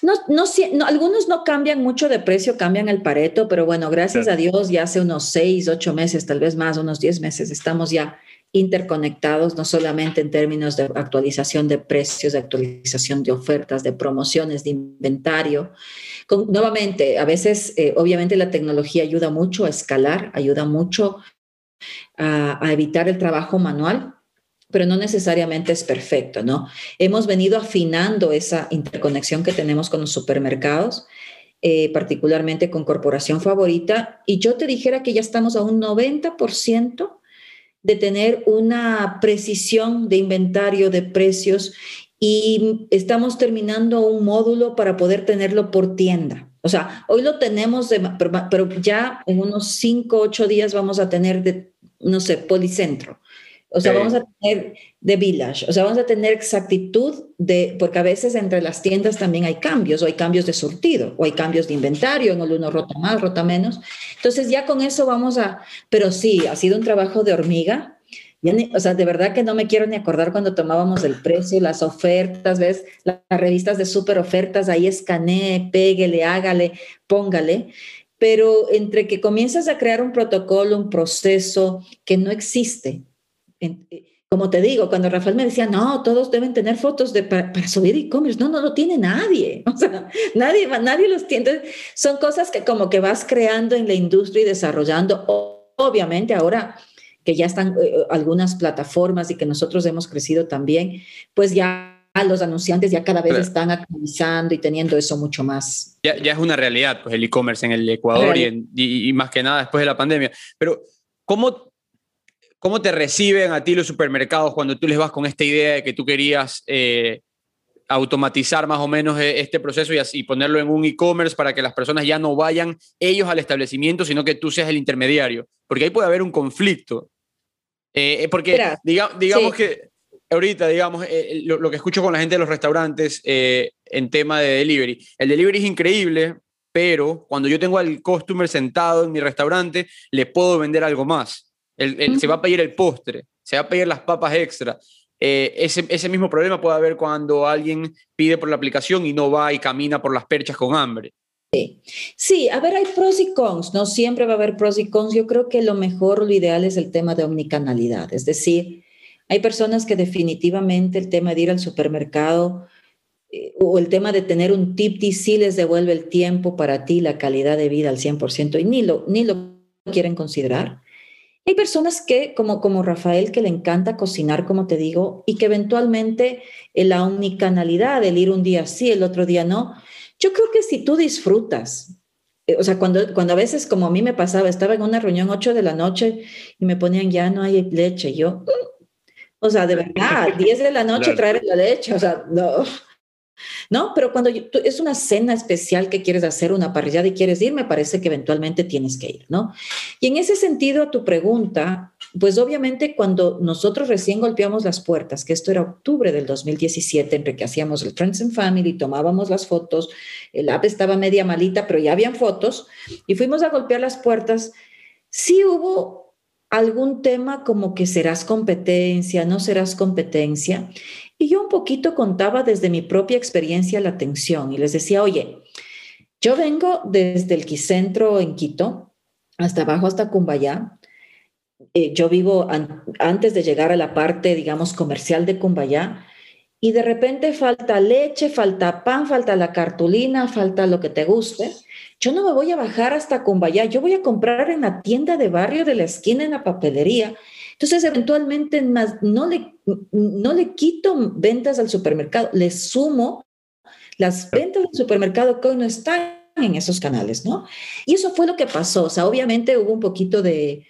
No, no, no, algunos no cambian mucho de precio, cambian el pareto, pero bueno, gracias a Dios ya hace unos 6, 8 meses, tal vez más, unos 10 meses, estamos ya interconectados, no solamente en términos de actualización de precios, de actualización de ofertas, de promociones, de inventario. nuevamente, a veces, eh, obviamente, la tecnología ayuda mucho a escalar, ayuda mucho a, a evitar el trabajo manual, pero no necesariamente es perfecto, ¿no? Hemos venido afinando esa interconexión que tenemos con los supermercados. Eh, particularmente con Corporación Favorita, y yo te dijera que ya estamos a un 90% de tener una precisión de inventario de precios y estamos terminando un módulo para poder tenerlo por tienda. O sea, hoy lo tenemos, pero ya en unos 5, 8 días vamos a tener, de, no sé, policentro. O sea, vamos a tener de village, o sea, vamos a tener exactitud de, porque a veces entre las tiendas también hay cambios, o hay cambios de surtido, o hay cambios de inventario, en el uno rota más, rota menos. Entonces ya con eso vamos a, pero sí, ha sido un trabajo de hormiga. o sea, de verdad que no me quiero ni acordar cuando tomábamos el precio, las ofertas, ¿ves? Las, revistas de super ofertas, ahí escanee, péguele, hágale, póngale pero entre que comienzas a crear un protocolo, un proceso que no existe, eh, como te digo, cuando Rafael me decía, no, todos deben tener fotos de, para, subir e-commerce, no, no lo tiene nadie, o sea, nadie, nadie los tiene. son cosas que como que vas creando en la industria y desarrollando. Obviamente ahora que ya están eh, eh, algunas plataformas y que nosotros hemos crecido también, pues ya los anunciantes ya cada vez están actualizando y teniendo eso mucho más. Ya, ya es una realidad, pues el e-commerce en el Ecuador y, y, más que nada después de la pandemia. Pero, ¿cómo ¿Cómo te reciben a ti los supermercados cuando tú les vas con esta idea de que tú querías eh, automatizar más o menos e, este proceso y, así, ponerlo en un e-commerce para que las personas ya no vayan ellos al establecimiento, sino que tú seas el intermediario? Porque ahí puede haber un conflicto. Eh, eh, porque digamos que ahorita, digamos, lo, lo, que escucho con la gente de los restaurantes en tema de delivery, el delivery es increíble, pero cuando yo tengo al customer sentado en mi restaurante, le puedo vender algo más se va a pedir el postre, se va a pedir las papas extra. Eh, ese, ese, mismo problema puede haber cuando alguien pide por la aplicación y no va y camina por las perchas con hambre. Sí. sí, a ver, hay pros y cons, no siempre va a haber pros y cons. Yo creo que lo mejor, lo ideal es el tema de omnicanalidad, es decir, hay personas que definitivamente el tema de ir al supermercado eh, o el tema de tener un tip sí les devuelve el tiempo para ti, la calidad de vida al 100% y ni lo, ni lo quieren considerar. Hay personas que, como, como Rafael, que le encanta cocinar, como te digo, y que eventualmente la unicanalidad, el ir un día sí, el otro día no, yo creo que si tú disfrutas, eh, o sea, cuando, cuando a veces, como a mí me pasaba, estaba en una reunión 8 de la noche y me ponían, ya no hay leche, yo, mm". o sea, de verdad, 10 de la noche traer la leche, o sea, no, ¿no? Pero cuando es una cena especial que quieres hacer, una parrillada y quieres ir, me parece que eventualmente tienes que ir, ¿no? Y en ese sentido, a tu pregunta, pues obviamente cuando nosotros recién golpeamos las puertas, que esto era octubre del 2017, entre que hacíamos el Friends and Family, tomábamos las fotos, el app estaba media malita, pero ya habían fotos, y fuimos a golpear las puertas, sí hubo algún tema como que serás competencia, no serás competencia. Y yo un poquito contaba desde mi propia experiencia la atención y les decía, oye, yo vengo desde el Quicentro en Quito hasta abajo, hasta Cumbayá. Eh, yo vivo antes de llegar a la parte, digamos, comercial de Cumbayá. y de repente falta leche, falta pan, falta la cartulina, falta lo que te guste, yo no me voy a bajar hasta Cumbayá, yo voy a comprar en la tienda de barrio de la esquina en la papelería. Entonces, eventualmente no le, no le quito ventas al supermercado, le sumo las ventas del supermercado que hoy no están en esos canales, ¿no? Y eso fue lo que pasó. O sea, obviamente hubo un poquito de,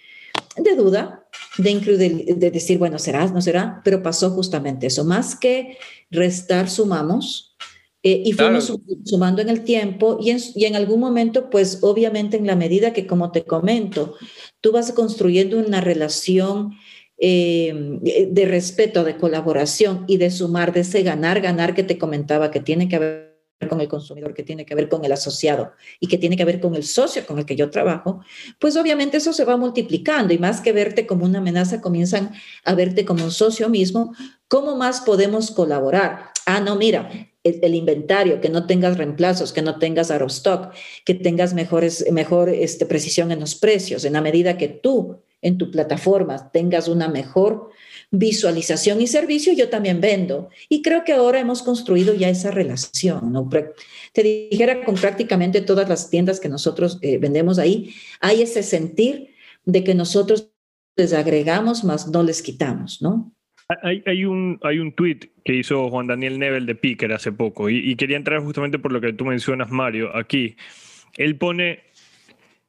de duda, de, de decir, bueno, será, no será, pero pasó justamente eso. Más que restar, sumamos eh, y fuimos sumando en el tiempo y en, y en algún momento, pues obviamente en la medida que, como te comento, tú vas construyendo una relación eh, de respeto, de colaboración y de sumar, de ese ganar, ganar que te comentaba que tiene que haber con el consumidor, que tiene que ver con el asociado y que tiene que ver con el socio con el que yo trabajo, pues obviamente eso se va multiplicando y más que verte como una amenaza, comienzan a verte como un socio mismo. ¿Cómo más podemos colaborar? Ah, no, mira, el, inventario, que no tengas reemplazos, que no tengas out of stock, que tengas mejores, mejor este, precisión en los precios, en la medida que tú en tu plataforma tengas una mejor visualización y servicio, yo también vendo. Y creo que ahora hemos construido ya esa relación. ¿no? Te dijera con prácticamente todas las tiendas que nosotros eh, vendemos ahí, hay ese sentir de que nosotros les agregamos, más no les quitamos, ¿no? Hay, un, hay un tweet que hizo Juan Daniel Nebel de Picker hace poco y, quería entrar justamente por lo que tú mencionas, Mario, aquí. Él pone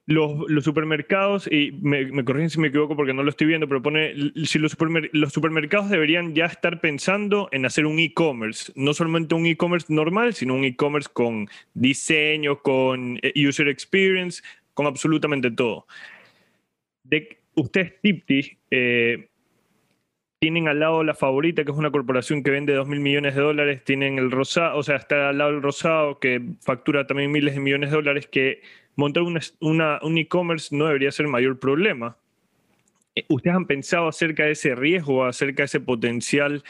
los, supermercados, y me, me, corrigen si me equivoco porque no lo estoy viendo, pero pone, si los, los supermercados deberían ya estar pensando en hacer un e-commerce, no solamente un e-commerce normal, sino un e-commerce con diseño, con eh, user experience, con absolutamente todo. De, ustedes, Tipti, eh, tienen al lado la favorita, que es una corporación que vende 2 mil millones de dólares, tienen el rosado, o sea, está al lado el rosado, que factura también miles de millones de dólares, que montar una, un e-commerce no debería ser mayor problema. Eh, ¿Ustedes han pensado acerca de ese riesgo, acerca de ese potencial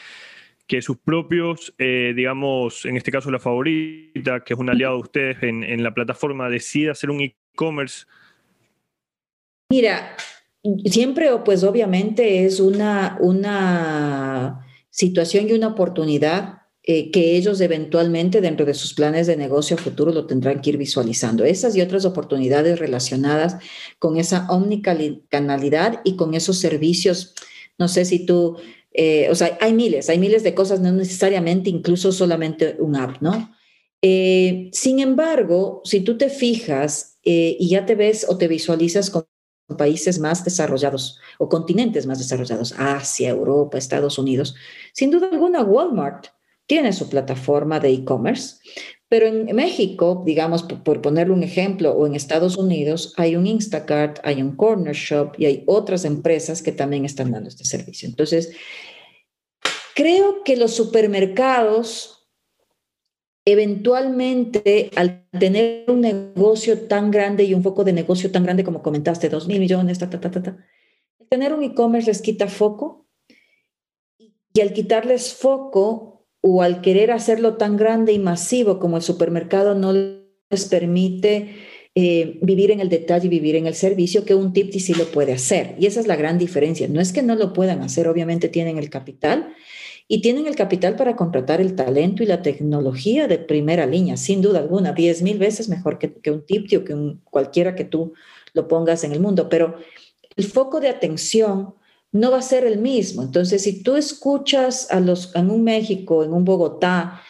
que sus propios, eh, digamos, en este caso la favorita, que es un aliado de ustedes en, la plataforma, decida hacer un e-commerce? Mira, siempre, pues obviamente es una, una situación y una oportunidad eh, que ellos eventualmente dentro de sus planes de negocio futuro lo tendrán que ir visualizando. Esas y otras oportunidades relacionadas con esa omnicanalidad y con esos servicios. No sé si tú, eh, o sea, hay miles, hay miles de cosas, no necesariamente incluso solamente un app, ¿no? Eh, sin embargo, si tú te fijas y ya te ves o te visualizas con países más desarrollados o continentes más desarrollados, Asia, Europa, Estados Unidos, sin duda alguna Walmart tiene su plataforma de e-commerce, pero en México, digamos, por, ponerle un ejemplo, o en Estados Unidos, hay un Instacart, hay un Corner Shop y hay otras empresas que también están dando este servicio. Entonces, creo que los supermercados, eventualmente, al tener un negocio tan grande y un foco de negocio tan grande como comentaste, dos mil millones, ta, ta, ta, ta, ta, tener un e-commerce les quita foco y al quitarles foco, o al querer hacerlo tan grande y masivo como el supermercado no les permite eh, vivir en el detalle y vivir en el servicio que un Tipti sí lo puede hacer. Y esa es la gran diferencia. No es que no lo puedan hacer, obviamente tienen el capital y tienen el capital para contratar el talento y la tecnología de primera línea, sin duda alguna, diez mil veces mejor que, que un Tipti o que cualquiera que tú lo pongas en el mundo. Pero el foco de atención no va a ser el mismo. Entonces, si tú escuchas a los, en un México, en un Bogotá,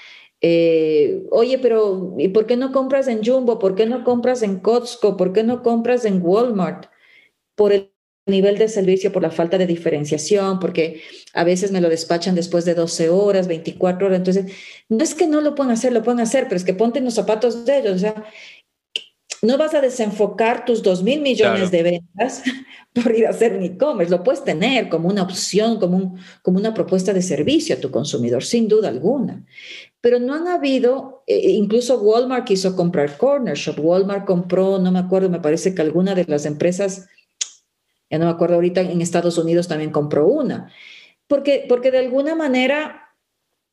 eh, oye, pero ¿y por qué no compras en Jumbo? ¿Por qué no compras en Costco? ¿Por qué no compras en Walmart? Por el nivel de servicio, por la falta de diferenciación, porque a veces me lo despachan después de 12 horas, 24 horas. Entonces, no es que no lo puedan hacer, lo pueden hacer, pero es que ponte en los zapatos de ellos. O sea, no vas a desenfocar tus 2 mil millones de ventas por ir a hacer un e-commerce. Lo puedes tener como una opción, como, como una propuesta de servicio a tu consumidor, sin duda alguna. Pero no han habido, eh, incluso Walmart quiso comprar Corner Shop. Walmart compró, no me acuerdo, me parece que alguna de las empresas, ya no me acuerdo ahorita, en Estados Unidos también compró una. Porque, porque de alguna manera,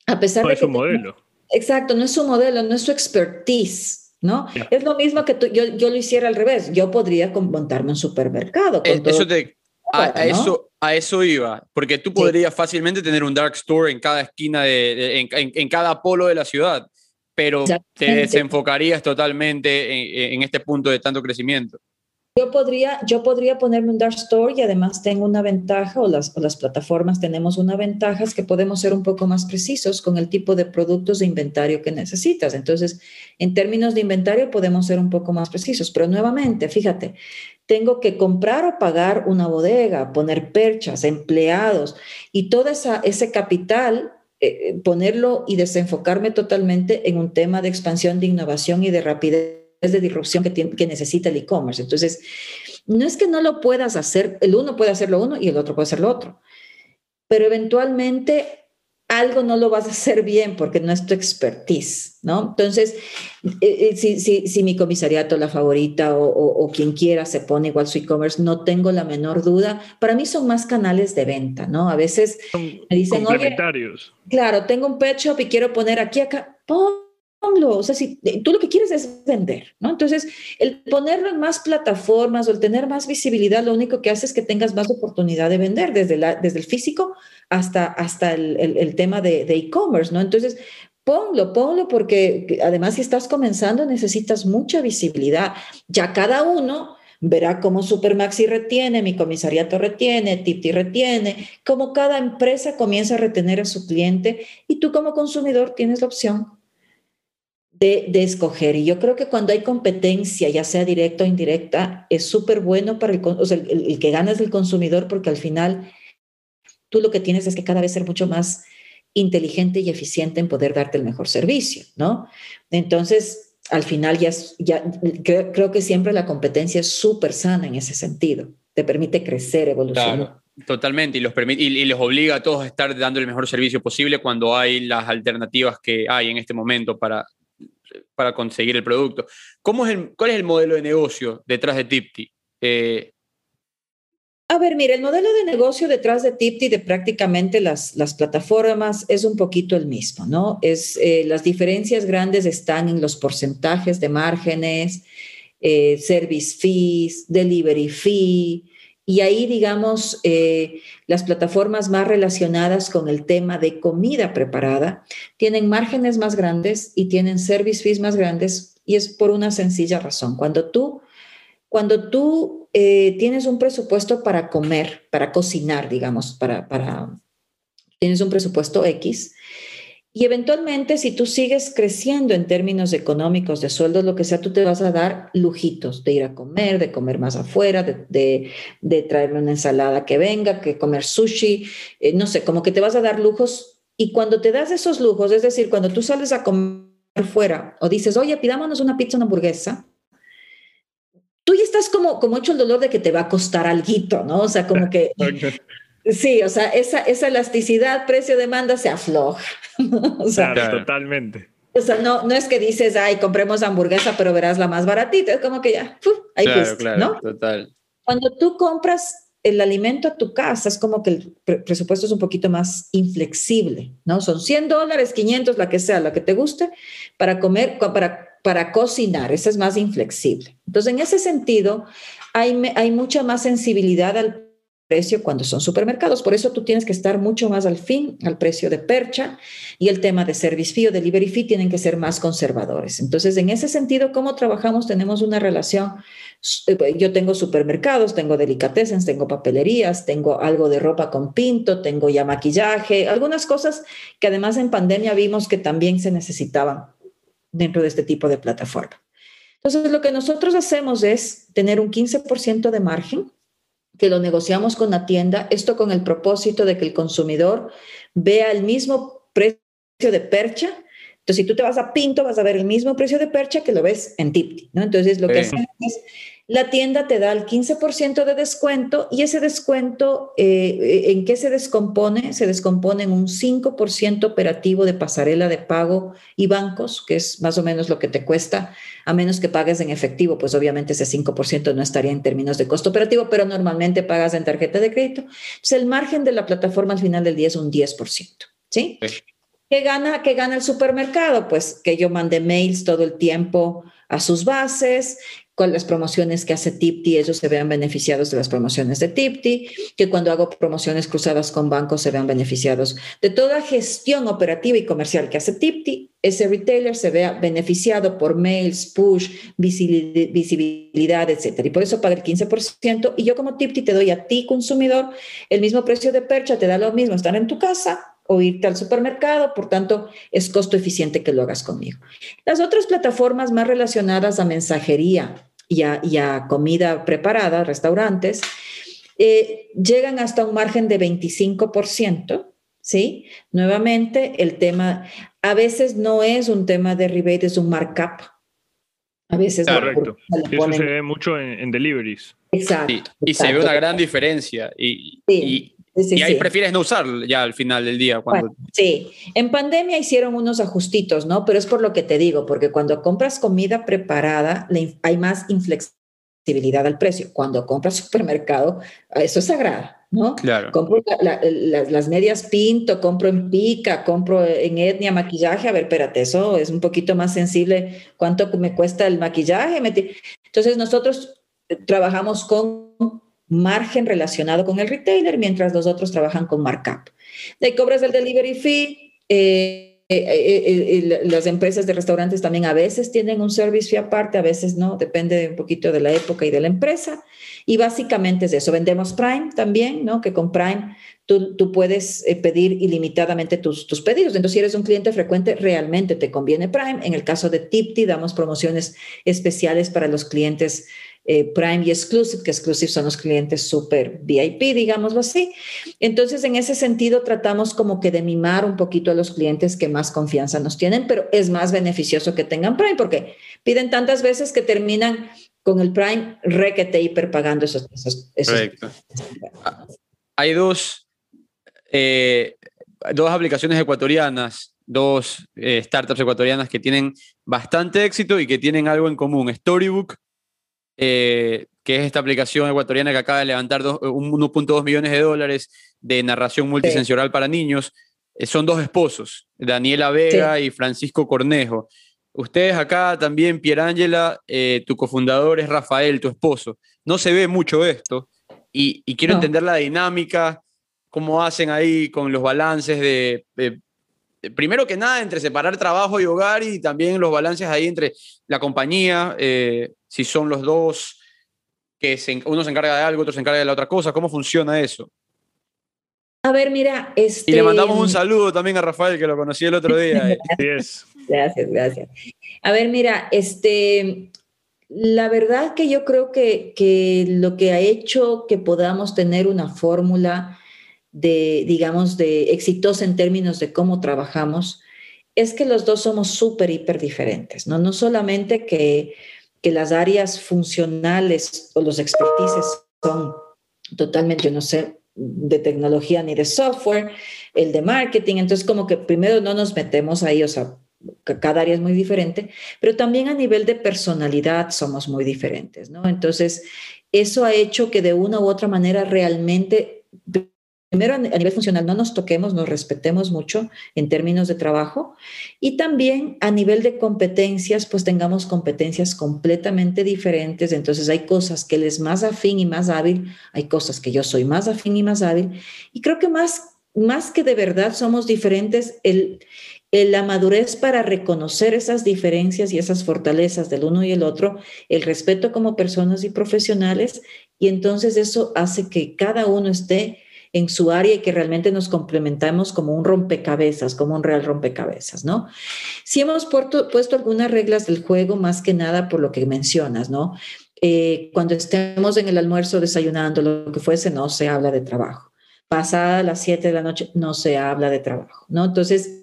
a pesar de... Es su modelo. Exacto, no es su modelo, no es su expertise ¿no? Es lo mismo que yo, yo, lo hiciera al revés. Yo podría montarme un supermercado. Con eh, eso te, a, eso, a eso iba, porque tú podrías fácilmente tener un dark store en cada esquina, de, en, cada polo de la ciudad, pero te desenfocarías totalmente en, este punto de tanto crecimiento. Yo podría, yo podría ponerme un dark store y además tengo una ventaja, o las, o las plataformas tenemos una ventaja, es que podemos ser un poco más precisos con el tipo de productos de inventario que necesitas. Entonces, en términos de inventario podemos ser un poco más precisos, pero nuevamente, fíjate, tengo que comprar o pagar una bodega, poner perchas, empleados y todo esa, ese capital, eh, eh, ponerlo y desenfocarme totalmente en un tema de expansión, de innovación y de rapidez de disrupción que, que necesita el e-commerce. Entonces, no es que no lo puedas hacer, el uno puede hacer lo uno y el otro puede hacer lo otro, pero eventualmente algo no lo vas a hacer bien porque no es tu expertise, ¿no? Entonces, eh, eh, si, si, si, mi comisariato, la favorita o, o, quien quiera se pone igual su e-commerce, no tengo la menor duda. Para mí son más canales de venta, ¿no? A veces me dicen, oye, claro, tengo un pet shop y quiero poner aquí, acá, o sea, si tú lo que quieres es vender, ¿no? Entonces, el ponerlo en más plataformas o el tener más visibilidad, lo único que hace es que tengas más oportunidad de vender desde, la, desde el físico hasta, hasta el, el, tema de e-commerce, ¿no? Entonces, ponlo, ponlo, porque además si estás comenzando necesitas mucha visibilidad. Ya cada uno verá cómo Supermaxi retiene, mi comisariato retiene, Tipti retiene, cómo cada empresa comienza a retener a su cliente y tú como consumidor tienes la opción de, escoger. Y yo creo que cuando hay competencia, ya sea directa o indirecta, es súper bueno para el, o sea, el, que gana es el consumidor porque al final tú lo que tienes es que cada vez ser mucho más inteligente y eficiente en poder darte el mejor servicio, ¿no? Entonces, al final ya, ya creo, que siempre la competencia es súper sana en ese sentido. Te permite crecer, evolucionar. Totalmente, y los, y, les obliga a todos a estar dando el mejor servicio posible cuando hay las alternativas que hay en este momento para, para conseguir el producto. ¿Cómo es el, ¿Cuál es el modelo de negocio detrás de Tipti? Eh, a ver, mire, el modelo de negocio detrás de Tipti, de prácticamente las, las plataformas, es un poquito el mismo, ¿no? Es, eh, las diferencias grandes están en los porcentajes de márgenes, eh, service fees, delivery fee, y ahí, digamos, eh, las plataformas más relacionadas con el tema de comida preparada tienen márgenes más grandes y tienen service fees más grandes y es por una sencilla razón. Cuando tú, cuando tú eh, tienes un presupuesto para comer, para cocinar, digamos, para, para, tienes un presupuesto X, y eventualmente, si tú sigues creciendo en términos económicos, de sueldos, lo que sea, tú te vas a dar lujitos de ir a comer, de comer más afuera, de, de, traerme una ensalada que venga, que comer sushi, eh, no sé, como que te vas a dar lujos. Y cuando te das esos lujos, es decir, cuando tú sales a comer fuera o dices, oye, pidámonos una pizza, una hamburguesa, tú ya estás como, como hecho el dolor de que te va a costar algo, ¿no? O sea, como que Sí, o sea, esa, esa elasticidad precio-demanda se afloja. o sea, claro, totalmente. O sea, no, no es que dices, ay, compremos hamburguesa, pero verás la más baratita. Es como que ya, ahí claro, claro, ¿no? Total. Cuando tú compras el alimento a tu casa, es como que el presupuesto es un poquito más inflexible, ¿no? Son 100 dólares, 500, la que sea, la que te guste, para comer, para, para cocinar, esa es más inflexible. Entonces, en ese sentido, hay, hay mucha más sensibilidad al precio cuando son supermercados. Por eso tú tienes que estar mucho más al fin al precio de percha y el tema de service fee o delivery fee tienen que ser más conservadores. Entonces, en ese sentido, ¿cómo trabajamos? Tenemos una relación. Eh, yo tengo supermercados, tengo delicatessens, tengo papelerías, tengo algo de ropa con pinto, tengo ya maquillaje, algunas cosas que además en pandemia vimos que también se necesitaban dentro de este tipo de plataforma. Entonces, lo que nosotros hacemos es tener un 15% de margen que lo negociamos con la tienda, esto con el propósito de que el consumidor vea el mismo precio de percha. Entonces, si tú te vas a Pinto, vas a ver el mismo precio de percha que lo ves en Tipti, ¿no? Entonces, lo que hacemos es la tienda te da el 15% de descuento y ese descuento, eh, ¿en qué se descompone? Se descompone en un 5% operativo de pasarela de pago y bancos, que es más o menos lo que te cuesta, a menos que pagues en efectivo, pues obviamente ese 5% no estaría en términos de costo operativo, pero normalmente pagas en tarjeta de crédito. Entonces, el margen de la plataforma al final del día es un 10%, ¿sí? ¿Qué gana, ¿Qué gana el supermercado? Pues que yo mande mails todo el tiempo a sus bases, con las promociones que hace Tipti, ellos se vean beneficiados de las promociones de Tipti, que cuando hago promociones cruzadas con bancos se vean beneficiados de toda gestión operativa y comercial que hace Tipti, ese retailer se vea beneficiado por mails, push, visibilidad, etcétera. Y por eso paga el 15%. Y yo como Tipti te doy a ti, consumidor, el mismo precio de percha, te da lo mismo estar en tu casa o irte al supermercado, por tanto, es costo eficiente que lo hagas conmigo. Las otras plataformas más relacionadas a mensajería y a, comida preparada, restaurantes, eh, llegan hasta un margen de 25%, ¿sí? Nuevamente, el tema, a veces no es un tema de rebate, es un markup. A veces Correcto. Eso se ve mucho en, deliveries. Exacto. y se ve una gran diferencia. Y, y y ahí prefieres no usar ya al final del día. Cuando... sí, en pandemia hicieron unos ajustitos, ¿no? Pero es por lo que te digo, porque cuando compras comida preparada hay más inflexibilidad al precio. Cuando compras supermercado, eso es sagrado, ¿no? Claro. Compro las medias pinto, compro en pica, compro en etnia maquillaje. A ver, espérate, eso es un poquito más sensible. ¿Cuánto me cuesta el maquillaje? Entonces nosotros trabajamos con margen relacionado con el retailer, mientras los otros trabajan con markup. De cobras del delivery fee, eh, eh, eh, las empresas de restaurantes también a veces tienen un service fee aparte, a veces no, depende un poquito de la época y de la empresa. Y básicamente es eso. Vendemos Prime también, ¿no? Que con Prime tú, tú puedes pedir ilimitadamente tus, tus pedidos. Entonces, si eres un cliente frecuente, realmente te conviene Prime. En el caso de Tipti, damos promociones especiales para los clientes eh, Prime y Exclusive, que Exclusive son los clientes super VIP, digámoslo así. Entonces, en ese sentido, tratamos como que de mimar un poquito a los clientes que más confianza nos tienen, pero es más beneficioso que tengan Prime porque piden tantas veces que terminan con el Prime requete hiper pagando esos. esos, ah, Hay dos, eh, dos aplicaciones ecuatorianas dos eh, startups ecuatorianas que tienen bastante éxito y que tienen algo en común. Storybook eh, que es esta aplicación ecuatoriana que acaba de levantar 1.2 millones de dólares de narración multisensorial para niños. Eh, son dos esposos, Daniela Vega y Francisco Cornejo. Ustedes acá también, Pierangela, eh, tu cofundador es Rafael, tu esposo. No se ve mucho esto y, quiero entender la dinámica, cómo hacen ahí con los balances de, primero que nada, entre separar trabajo y hogar y también los balances ahí entre la compañía, si son los dos que uno se encarga de algo, otro se encarga de la otra cosa, ¿cómo funciona eso? A ver, mira, este... Y le mandamos un saludo también a Rafael, que lo conocí el otro día. gracias, gracias, gracias. A ver, mira, este, la verdad que yo creo que, que lo que ha hecho que podamos tener una fórmula de, digamos, de exitosa en términos de cómo trabajamos, es que los dos somos súper, hiper diferentes, ¿no? No solamente que que las áreas funcionales o los expertices son totalmente, yo no sé, de tecnología ni de software, el de marketing, entonces como que primero no nos metemos ahí, o sea, cada área es muy diferente, pero también a nivel de personalidad somos muy diferentes, ¿no? Entonces, eso ha hecho que de una u otra manera realmente primero a nivel funcional no nos toquemos, nos respetemos mucho en términos de trabajo y también a nivel de competencias, pues tengamos competencias completamente diferentes. Entonces hay cosas que él es más afín y más hábil, hay cosas que yo soy más afín y más hábil. Y creo que más, más que de verdad somos diferentes, el, la madurez para reconocer esas diferencias y esas fortalezas del uno y el otro, el respeto como personas y profesionales, y entonces eso hace que cada uno esté en su área y que realmente nos complementamos como un rompecabezas, como un real rompecabezas, ¿no? Si hemos puesto, algunas reglas del juego, más que nada por lo que mencionas, ¿no? Eh, cuando estemos en el almuerzo desayunando, lo que fuese, no se habla de trabajo. Pasada las 7 de la noche, no se habla de trabajo, ¿no? Entonces,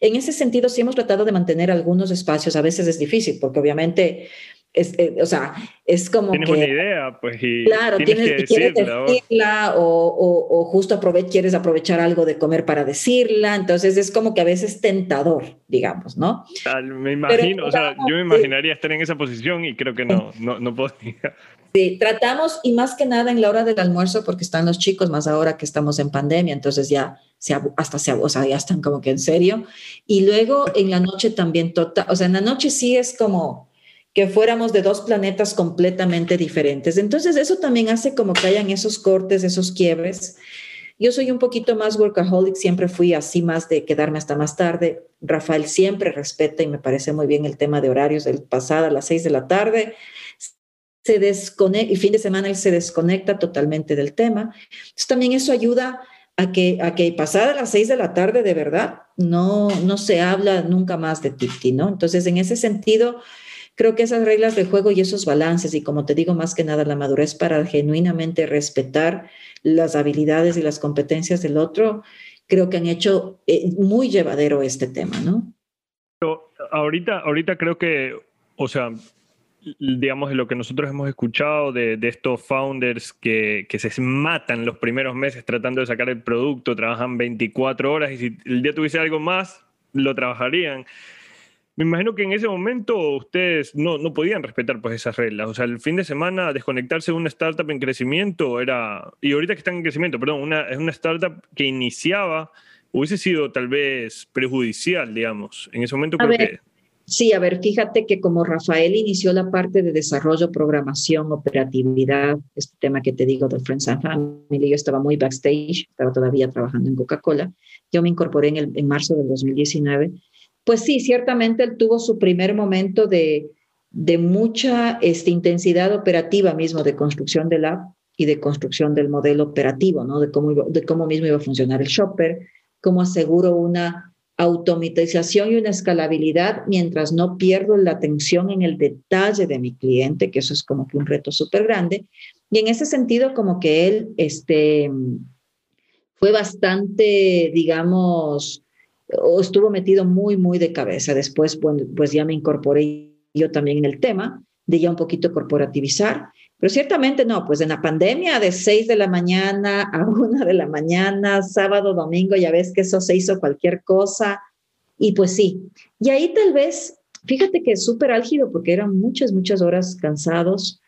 en ese sentido, sí hemos tratado de mantener algunos espacios. A veces es difícil porque obviamente es, eh, o sea, es como tienes una idea, pues, y claro, tienes, que decirla, o, o, justo quieres aprovechar algo de comer para decirla, entonces es como que a veces tentador, digamos, ¿no? Me imagino, o sea, yo me imaginaría estar en esa posición y creo que no, no, no podría. Sí, tratamos y más que nada en la hora del almuerzo, porque están los chicos, más ahora que estamos en pandemia, entonces ya se, hasta se, o sea, ya están como que en serio. Y luego en la noche también, total, o sea, en la noche sí es como que fuéramos de dos planetas completamente diferentes. Entonces eso también hace como que hayan esos cortes, esos quiebres. Yo soy un poquito más workaholic, siempre fui así más de quedarme hasta más tarde. Rafael siempre respeta y me parece muy bien el tema de horarios del pasado a las seis de la tarde. Se desconecta y fin de semana él se desconecta totalmente del tema. Entonces también eso ayuda a que, a que pasada las seis de la tarde de verdad no, no se habla nunca más de Titi, ¿no? Entonces en ese sentido Creo que esas reglas de juego y esos balances, y como te digo, más que nada la madurez para genuinamente respetar las habilidades y las competencias del otro, creo que han hecho eh, muy llevadero este tema, ¿no? Pero ahorita, ahorita creo que, o sea, digamos, de lo que nosotros hemos escuchado de, de estos founders que, que, se matan los primeros meses tratando de sacar el producto, trabajan 24 horas y si el día tuviese algo más, lo trabajarían. Me imagino que en ese momento ustedes no, no podían respetar pues esas reglas. O sea, el fin de semana desconectarse de una startup en crecimiento era, y ahorita que están en crecimiento, perdón, una, es una startup que iniciaba, hubiese sido tal vez perjudicial, digamos. En ese momento creo que... Sí, a ver, fíjate que como Rafael inició la parte de desarrollo, programación, operatividad, este tema que te digo de Friends and Family, yo estaba muy backstage, estaba todavía trabajando en Coca-Cola, yo me incorporé en, el, en marzo del 2019 pues sí, ciertamente él tuvo su primer momento de, mucha este, intensidad operativa mismo de construcción del app y de construcción del modelo operativo, ¿no? De cómo, de cómo mismo iba a funcionar el shopper, cómo aseguro una automatización y una escalabilidad mientras no pierdo la atención en el detalle de mi cliente, que eso es como que un reto súper grande. Y en ese sentido, como que él este, fue bastante, digamos, o estuvo metido muy, muy de cabeza. Después, bueno, pues ya me incorporé yo también en el tema de ya un poquito corporativizar. Pero ciertamente no, pues en la pandemia de 6 de la mañana a 1 de la mañana, sábado, domingo, ya ves que eso se hizo cualquier cosa. Y pues sí, y ahí tal vez, fíjate que es súper álgido porque eran muchas, muchas horas cansados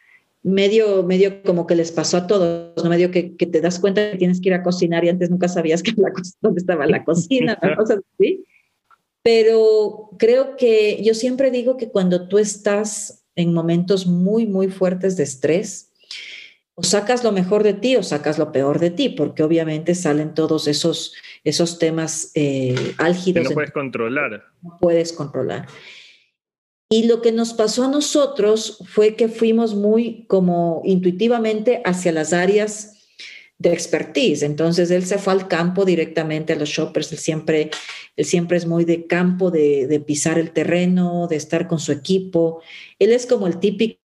medio, medio como que les pasó a todos, ¿no? medio que, que, te das cuenta que tienes que ir a cocinar y antes nunca sabías que la, dónde estaba la cocina, cosas así. Pero creo que yo siempre digo que cuando tú estás en momentos muy, muy fuertes de estrés, o sacas lo mejor de ti o sacas lo peor de ti, porque obviamente salen todos esos, esos temas eh, álgidos. Que no puedes controlar. No puedes controlar. Y lo que nos pasó a nosotros fue que fuimos muy como intuitivamente hacia las áreas de expertise. Entonces él se fue al campo directamente a los shoppers. Él siempre, él siempre es muy de campo, de, de pisar el terreno, de estar con su equipo. Él es como el típico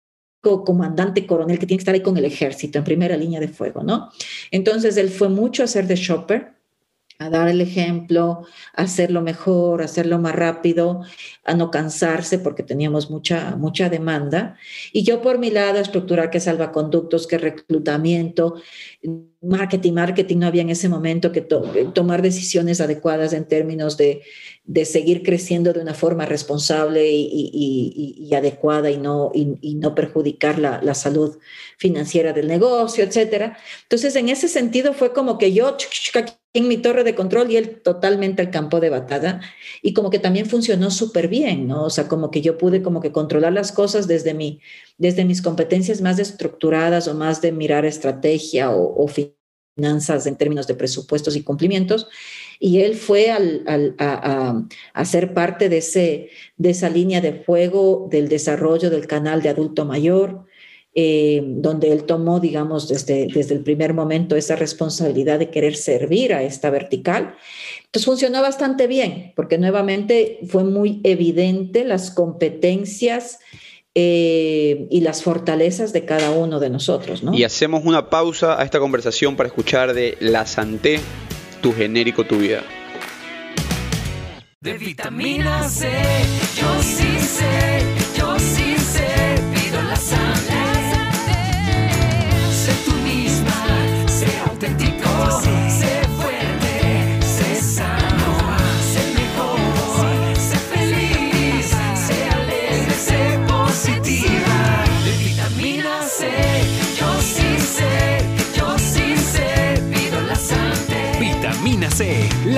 comandante coronel que tiene que estar ahí con el ejército en primera línea de fuego, ¿no? Entonces él fue mucho a hacer de shopper a dar el ejemplo, a hacerlo mejor, a hacerlo más rápido, a no cansarse porque teníamos mucha, mucha demanda. Y yo por mi lado, estructurar que salvaconductos, que reclutamiento, marketing, marketing no había en ese momento que tomar decisiones adecuadas en términos de, de, seguir creciendo de una forma responsable y, adecuada y no, y, no perjudicar la, la, salud financiera del negocio, etcétera. Entonces, en ese sentido fue como que yo en mi torre de control y él totalmente al campo de batalla y como que también funcionó súper bien, ¿no? O sea, como que yo pude como que controlar las cosas desde, mi, desde mis competencias más estructuradas o más de mirar estrategia o, finanzas en términos de presupuestos y cumplimientos. Y él fue al, al, a, a, ser parte de, ese, de esa línea de fuego del desarrollo del canal de adulto mayor, eh, donde él tomó, digamos, desde, desde el primer momento esa responsabilidad de querer servir a esta vertical. Entonces funcionó bastante bien, porque nuevamente fue muy evidente las competencias eh, y las fortalezas de cada uno de nosotros. ¿no? Y hacemos una pausa a esta conversación para escuchar de La Santé, tu genérico, tu vida. De vitamina C, yo sí sé,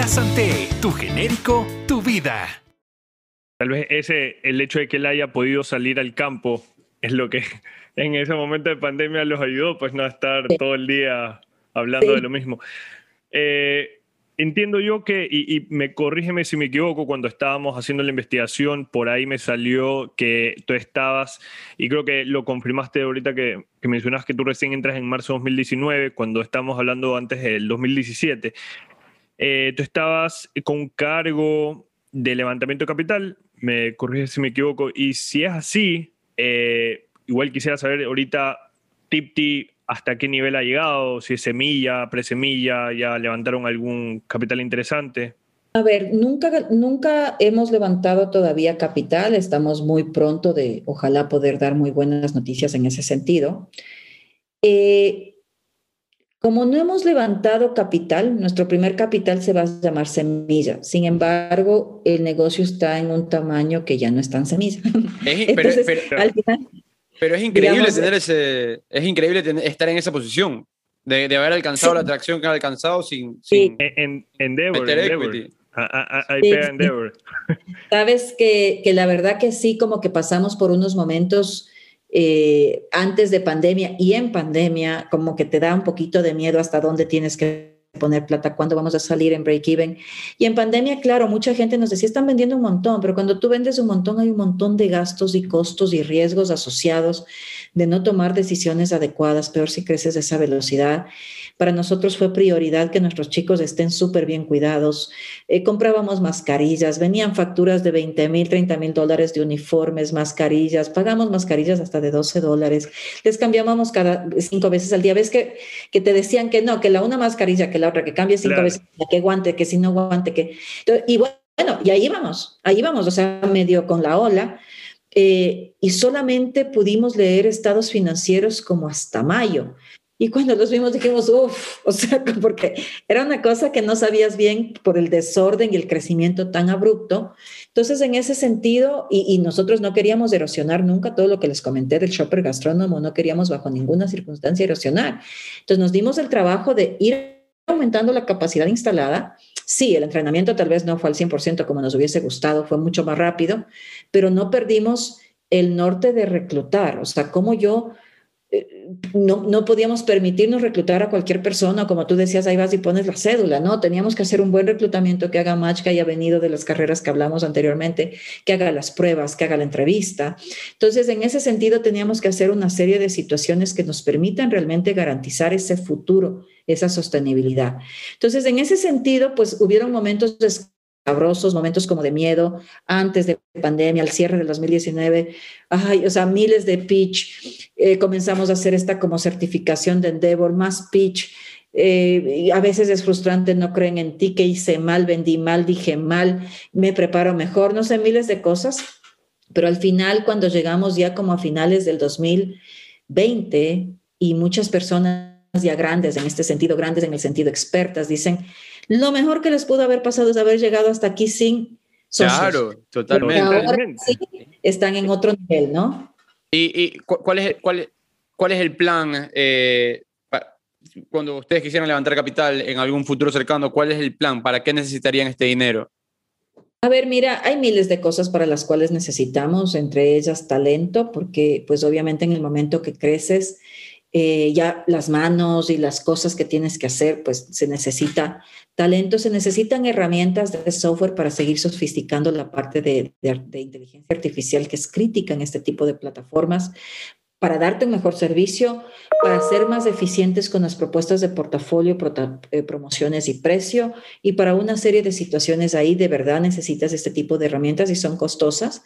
La Santé, tu genérico, tu vida. Tal vez ese, el hecho de que él haya podido salir al campo es lo que en ese momento de pandemia los ayudó, pues no a estar todo el día hablando Sí. de lo mismo. Eh, entiendo yo que, y, y me corrígeme si me equivoco, cuando estábamos haciendo la investigación, por ahí me salió que tú estabas, y creo que lo confirmaste ahorita que, que mencionas que tú recién entras en marzo de 2019, cuando estamos hablando antes del 2017. Eh, tú estabas con cargo de levantamiento capital, me corriges si me equivoco, y si es así, eh, igual quisiera saber ahorita, Tipti, hasta qué nivel ha llegado, si es semilla, presemilla, ya levantaron algún capital interesante. A ver, nunca, nunca hemos levantado todavía capital, estamos muy pronto de, ojalá, poder dar muy buenas noticias en ese sentido. Eh, como no hemos levantado capital, nuestro primer capital se va a llamar semilla. Sin embargo, el negocio está en un tamaño que ya no es tan semilla. Es- pero, Entonces, pero- al final, pero es increíble digamos, tener ese, es increíble tener- estar en esa posición, de, de haber alcanzado Sí. la atracción que ha alcanzado sin, Sí. sin En, en Endeavor, meter Endeavor. equity. Sí, pega sí. Endeavor. Sabes que, que la verdad que sí, como que pasamos por unos momentos eh, antes de pandemia y en pandemia, como que te da un poquito de miedo hasta dónde tienes que poner plata, cuándo vamos a salir en break-even. Y en pandemia, claro, mucha gente nos decía, están vendiendo un montón, pero cuando tú vendes un montón hay un montón de gastos y costos y riesgos asociados de no tomar decisiones adecuadas, peor si creces a esa velocidad. Para nosotros fue prioridad que nuestros chicos estén súper bien cuidados. Eh, comprábamos mascarillas, venían facturas de 20 mil, 30 mil dólares de uniformes, mascarillas, pagamos mascarillas hasta de 12 dólares, les cambiábamos cada cinco veces al día. ¿Ves que, que te decían que no, que la una mascarilla, que la otra, que cambie cinco Claro. veces, que guante, que si no guante, que... Y bueno, y ahí vamos, ahí vamos, o sea, medio con la ola. Eh, y solamente pudimos leer estados financieros como hasta mayo. Y cuando los vimos dijimos, uff, o sea, porque era una cosa que no sabías bien por el desorden y el crecimiento tan abrupto. Entonces, en ese sentido, y, nosotros no queríamos erosionar nunca todo lo que les comenté del shopper gastrónomo, no queríamos bajo ninguna circunstancia erosionar. Entonces, nos dimos el trabajo de ir aumentando la capacidad instalada. Sí, el entrenamiento tal vez no fue al 100% como nos hubiese gustado, fue mucho más rápido, pero no perdimos el norte de reclutar. O sea, como yo no, no, podíamos permitirnos reclutar a cualquier persona, como tú decías, ahí vas y pones la cédula, ¿no? Teníamos que hacer un buen reclutamiento que haga match, que haya venido de las carreras que hablamos anteriormente, que haga las pruebas, que haga la entrevista. Entonces, en ese sentido, teníamos que hacer una serie de situaciones que nos permitan realmente garantizar ese futuro, esa sostenibilidad. Entonces, en ese sentido, pues hubieron momentos sabrosos, momentos como de miedo, antes de pandemia, al cierre del 2019, ay, o sea, miles de pitch, eh, comenzamos a hacer esta como certificación de Endeavor, más pitch, eh, a veces es frustrante, no creen en ti, que hice mal, vendí mal, dije mal, me preparo mejor, no sé, miles de cosas, pero al final, cuando llegamos ya como a finales del 2020 y muchas personas ya grandes, en este sentido, grandes en el sentido expertas, dicen, lo mejor que les pudo haber pasado es haber llegado hasta aquí sin socios. Claro, totalmente. Ahora sí están en otro nivel, ¿no? ¿Y, y cuál, es, cuál, cuál es el plan eh, cuando ustedes quisieran levantar capital en algún futuro cercano? ¿Cuál es el plan? ¿Para qué necesitarían este dinero? A ver, mira, hay miles de cosas para las cuales necesitamos, entre ellas talento, porque pues obviamente en el momento que creces, eh, ya las manos y las cosas que tienes que hacer, pues se necesita talento, se necesitan herramientas de software para seguir sofisticando la parte de, de, de, inteligencia artificial que es crítica en este tipo de plataformas para darte un mejor servicio, para ser más eficientes con las propuestas de portafolio, eh, promociones y precio, y para una serie de situaciones ahí de verdad necesitas este tipo de herramientas y son costosas.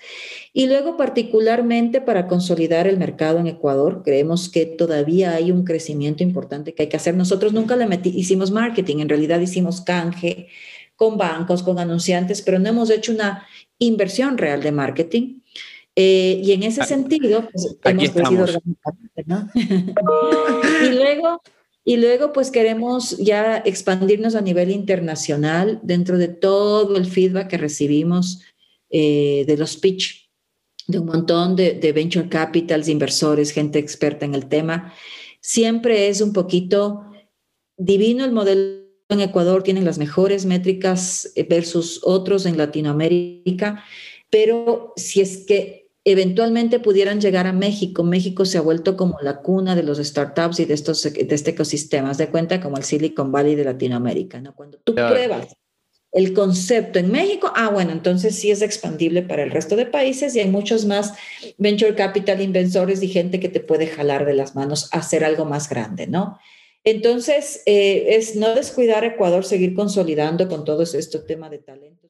Y luego particularmente para consolidar el mercado en Ecuador, creemos que todavía hay un crecimiento importante que hay que hacer. Nosotros nunca le metí, hicimos marketing, en realidad hicimos canje con bancos, con anunciantes, pero no hemos hecho una inversión real de marketing. Eh, y en ese aquí, sentido, pues, hemos crecido orgánicamente, ¿no? y luego, y luego, pues queremos ya expandirnos a nivel internacional dentro de todo el feedback que recibimos eh, de los pitch, de un montón de, de venture capitals, inversores, gente experta en el tema. Siempre es un poquito divino el modelo en Ecuador, tienen las mejores métricas versus otros en Latinoamérica pero si es que eventualmente pudieran llegar a México, México se ha vuelto como la cuna de los startups y de estos de este ecosistema, haz de cuenta como el Silicon Valley de Latinoamérica, ¿no? Cuando tú Claro. pruebas el concepto en México, ah, bueno, entonces sí es expandible para el resto de países y hay muchos más venture capital inversores y gente que te puede jalar de las manos a hacer algo más grande, ¿no? Entonces, eh, es no descuidar a Ecuador, seguir consolidando con todo este tema de herramientas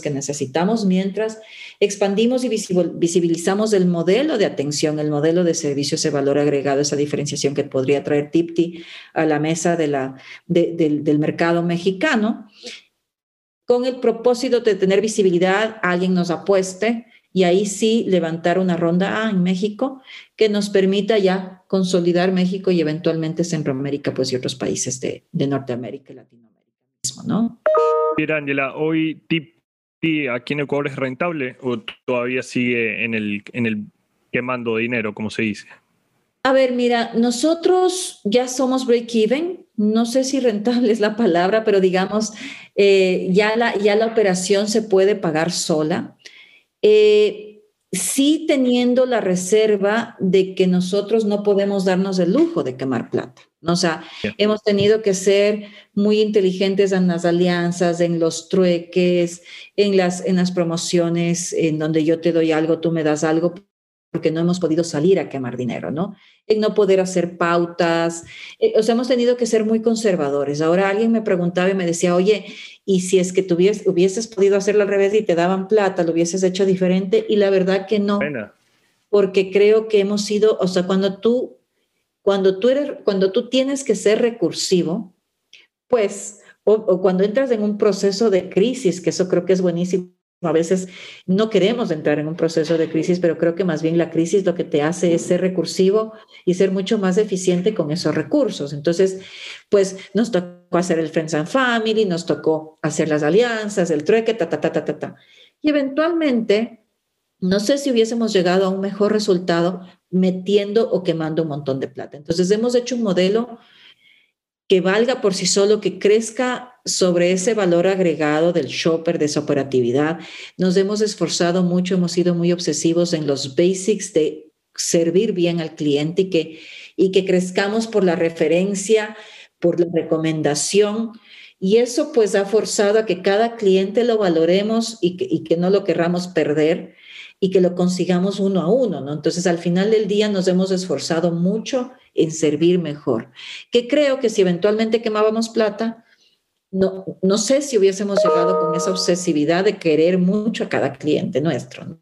que necesitamos mientras expandimos y visibil- visibilizamos el modelo de atención, el modelo de servicio, ese valor agregado, esa diferenciación que podría traer Tipti a la mesa de la, de- del, del mercado mexicano, con el propósito de tener visibilidad, alguien nos apueste y ahí sí levantar una ronda A en México que nos permita ya consolidar México y eventualmente Centroamérica, pues y otros países de, de Norteamérica y Latinoamérica mismo, ¿no? Pierangela, hoy Tipti aquí en Ecuador es rentable o todavía sigue en el, en el quemando dinero, como se dice? A ver, mira, nosotros ya somos break-even. No sé si rentable es la palabra, pero digamos, eh, ya, la, ya la operación se puede pagar sola. Eh, sí teniendo la reserva de que nosotros no podemos darnos el lujo de quemar plata. ¿no? O sea, hemos tenido que ser muy inteligentes en las alianzas, en los trueques, en las, en las promociones, en donde yo te doy algo, tú me das algo, porque no hemos podido salir a quemar dinero, ¿no? En no poder hacer pautas. Eh, o sea, hemos tenido que ser muy conservadores. Ahora alguien me preguntaba y me decía, oye, y si es que tuvies, hubieses podido hacerlo al revés y te daban plata, lo hubieses hecho diferente. Y la verdad que no, Pena. porque creo que hemos sido, o sea, cuando tú, cuando tú eres, cuando tú tienes que ser recursivo, pues, o, o cuando entras en un proceso de crisis, que eso creo que es buenísimo. A veces no queremos entrar en un proceso de crisis, pero creo que más bien la crisis lo que te hace es ser recursivo y ser mucho más eficiente con esos recursos. Entonces, pues nos tocó hacer el Friends and Family, nos tocó hacer las alianzas, el trueque, ta, ta, ta, ta, ta, ta. Y eventualmente, no sé si hubiésemos llegado a un mejor resultado metiendo o quemando un montón de plata. Entonces, hemos hecho un modelo que valga por sí solo, que crezca sobre ese valor agregado del shopper, de esa operatividad. Nos hemos esforzado mucho, hemos sido muy obsesivos en los basics de servir bien al cliente y que, y que crezcamos por la referencia, por la recomendación. Y eso pues ha forzado a que cada cliente lo valoremos y que, y que no lo querramos perder y que lo consigamos uno a uno, ¿no? Entonces, al final del día nos hemos esforzado mucho en servir mejor. Que creo que si eventualmente quemábamos plata, no, no sé si hubiésemos llegado con esa obsesividad de querer mucho a cada cliente nuestro. ¿no?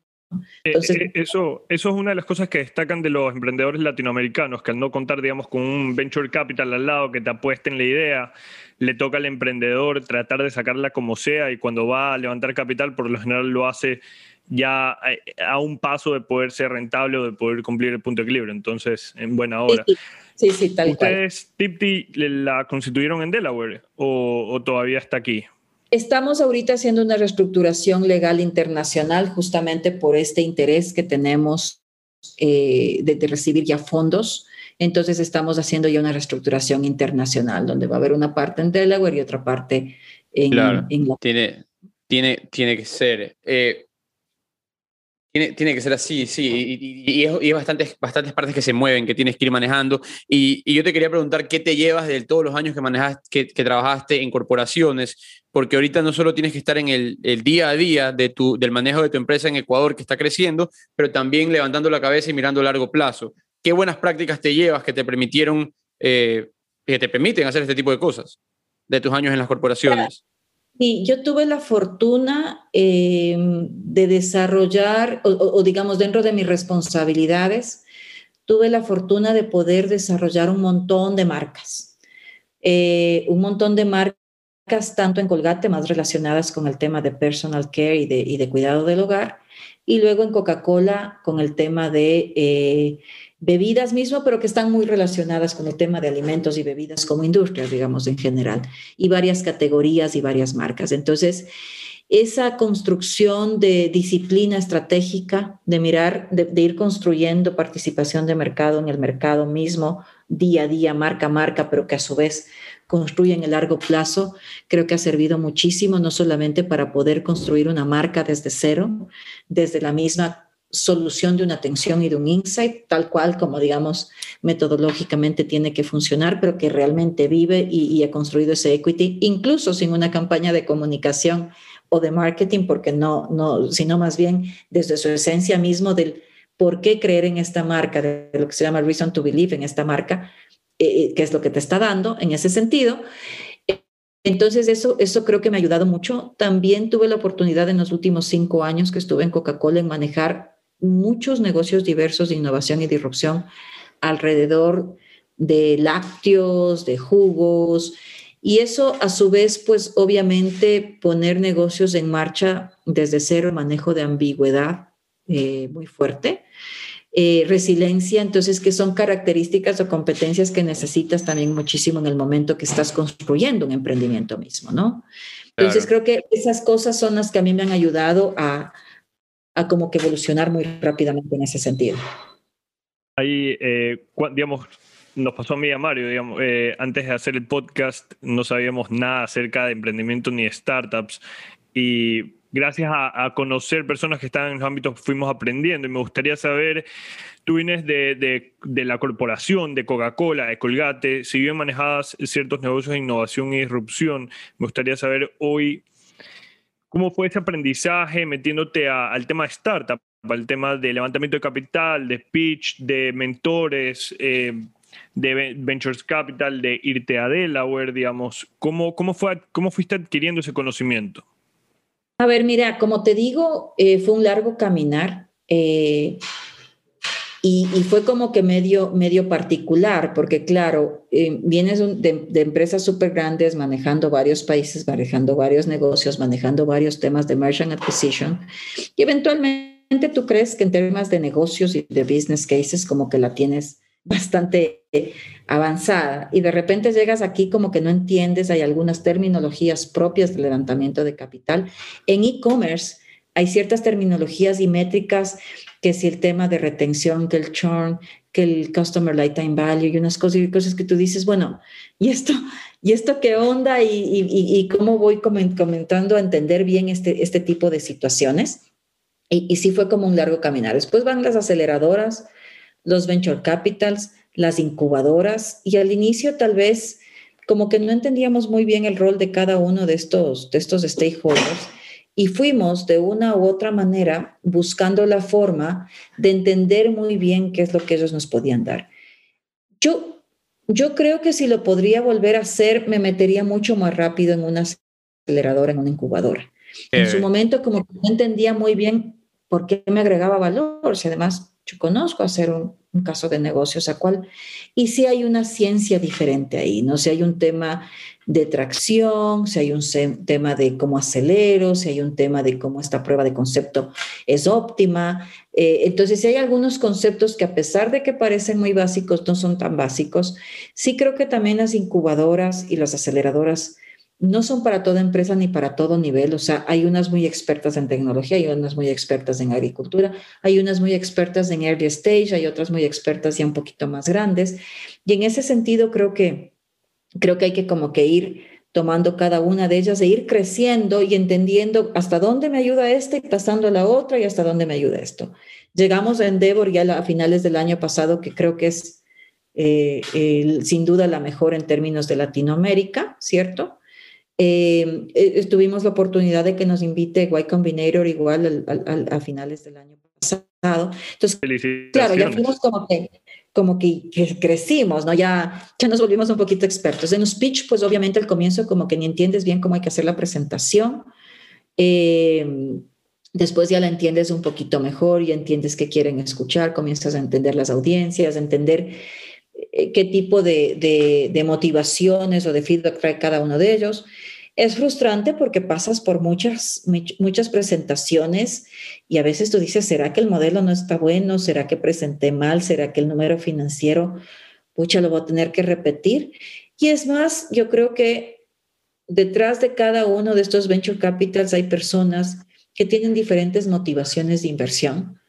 Entonces- Eh, eh, eso, eso es una de las cosas que destacan de los emprendedores latinoamericanos, que al no contar, digamos, con un venture capital al lado que te apueste en la idea, le toca al emprendedor tratar de sacarla como sea y cuando va a levantar capital, por lo general lo hace ya a, a un paso de poder ser rentable o de poder cumplir el punto de equilibrio. Entonces, en buena hora. Sí, sí, sí, tal cual. ¿Ustedes, Tipti, la constituyeron en Delaware o, o todavía está aquí? Estamos ahorita haciendo una reestructuración legal internacional justamente por este interés que tenemos eh, de, de recibir ya fondos. Entonces estamos haciendo ya una reestructuración internacional donde va a haber una parte en Delaware y otra parte en, Claro. en la- Tiene, tiene, tiene que ser. eh, tiene, que ser así, sí. Y, y- y es, bastantes, partes que se mueven, que tienes que ir manejando. Y, yo te quería preguntar qué te llevas de todos los años que, manejaste, que, trabajaste en corporaciones, porque ahorita no solo tienes que estar en el, día a día del manejo de tu empresa en Ecuador, que está creciendo, pero también levantando la cabeza y mirando a largo plazo. ¿Qué buenas prácticas te llevas que te permitieron, eh, que te permiten hacer este tipo de cosas de tus años en las corporaciones? Sí, yo tuve la fortuna eh, de desarrollar, o, digamos, dentro de mis responsabilidades, tuve la fortuna de poder desarrollar un montón de marcas. Eh, un montón de marcas, tanto en Colgate, más relacionadas con el tema de personal care y de, y de cuidado del hogar, y luego en Coca-Cola con el tema de eh, bebidas mismo, pero que están muy relacionadas con el tema de alimentos y bebidas como industria, digamos, en general y varias categorías y varias marcas. Entonces, esa construcción de disciplina estratégica, de mirar, de, ir construyendo participación de mercado en el mercado mismo, día a día, marca a marca, pero que a su vez construye en el largo plazo, creo que ha servido muchísimo, no solamente para poder construir una marca desde cero, desde la misma solución de una atención y de un insight, tal cual como digamos metodológicamente tiene que funcionar, pero que realmente vive y, ha construido ese equity, incluso sin una campaña de comunicación o de marketing, porque no, no, sino más bien desde su esencia mismo del por qué creer en esta marca, de lo que se llama reason to believe en esta marca, eh, que es lo que te está dando en ese sentido. Entonces, eso, eso creo que me ha ayudado mucho. También tuve la oportunidad en los últimos cinco años que estuve en Coca-Cola en manejar muchos negocios diversos de innovación y disrupción alrededor de lácteos, de jugos, y eso a su vez, pues obviamente poner negocios en marcha desde cero, manejo de ambigüedad eh, muy fuerte, eh, resiliencia, entonces que son características o competencias que necesitas también muchísimo en el momento que estás construyendo un emprendimiento mismo, ¿no? Entonces creo que esas cosas son las que a mí me han ayudado a, a como que evolucionar muy rápidamente en ese sentido. Ahí, eh, digamos, nos pasó a mí y a Mario, digamos, eh, antes de hacer el podcast no sabíamos nada acerca de emprendimiento ni de startups y gracias a, a, conocer personas que están en los ámbitos fuimos aprendiendo y me gustaría saber, tú vienes de, de, de la corporación, de Coca-Cola, de Colgate, si bien manejabas ciertos negocios de innovación y disrupción, me gustaría saber hoy cómo fue ese aprendizaje metiéndote al tema de startup, al tema de levantamiento de capital, de pitch, de mentores, eh, de Ventures Capital, de irte a Delaware, digamos. ¿Cómo, cómo, fue, cómo fuiste adquiriendo ese conocimiento? A ver, mira, como te digo, eh, fue un largo caminar eh, y, y, fue como que medio, medio particular, porque claro, eh, vienes de, de empresas súper grandes, manejando varios países, manejando varios negocios, manejando varios temas de merchant acquisition, y eventualmente tú crees que en temas de negocios y de business cases como que la tienes bastante avanzada y de repente llegas aquí como que no entiendes, hay algunas terminologías propias del levantamiento de capital. En e-commerce hay ciertas terminologías y métricas que si el tema de retención, que el churn, que el customer lifetime value y unas cosas y cosas que tú dices, bueno, ¿y esto, y esto qué onda? ¿Y, y, y cómo voy comentando a entender bien este, este tipo de situaciones? Y, y sí fue como un largo caminar. Después van las aceleradoras, los venture capitals, las incubadoras y al inicio tal vez como que no entendíamos muy bien el rol de cada uno de estos, de estos stakeholders y fuimos de una u otra manera buscando la forma de entender muy bien qué es lo que ellos nos podían dar. Yo, yo creo que si lo podría volver a hacer, me metería mucho más rápido en una aceleradora, en una incubadora. Eh. En su momento como que no entendía muy bien por qué me agregaba valor, si además yo conozco hacer un, caso de negocio, o sea, cuál, y si hay una ciencia diferente ahí, ¿no? Si hay un tema de tracción, si hay un tema de cómo acelero, si hay un tema de cómo esta prueba de concepto es óptima. Eh, entonces, si hay algunos conceptos que a pesar de que parecen muy básicos, no son tan básicos, sí creo que también las incubadoras y las aceleradoras no son para toda empresa ni para todo nivel. O sea, hay unas muy expertas en tecnología, hay unas muy expertas en agricultura, hay unas muy expertas en early stage, hay otras muy expertas ya un poquito más grandes. Y en ese sentido creo que, creo que hay que como que ir tomando cada una de ellas e ir creciendo y entendiendo hasta dónde me ayuda este y pasando a la otra y hasta dónde me ayuda esto. Llegamos a Endeavor ya a finales del año pasado, que creo que es eh, sin duda la mejor en términos de Latinoamérica, ¿cierto? Eh, eh, tuvimos la oportunidad de que nos invite Y Combinator igual al, al, a finales del año pasado. Entonces, claro, ya fuimos como que, como que, que, crecimos, ¿no? Ya, ya nos volvimos un poquito expertos. En un speech, pues obviamente al comienzo como que ni entiendes bien cómo hay que hacer la presentación. Eh, después ya la entiendes un poquito mejor y entiendes qué quieren escuchar, comienzas a entender las audiencias, a entender eh, qué tipo de, de, de motivaciones o de feedback trae cada uno de ellos. Es frustrante porque pasas por muchas, muchas presentaciones y a veces tú dices, ¿será que el modelo no está bueno? ¿Será que presenté mal? ¿Será que el número financiero, pucha, lo voy a tener que repetir? Y es más, yo creo que detrás de cada uno de estos venture capitals hay personas que tienen diferentes motivaciones de inversión,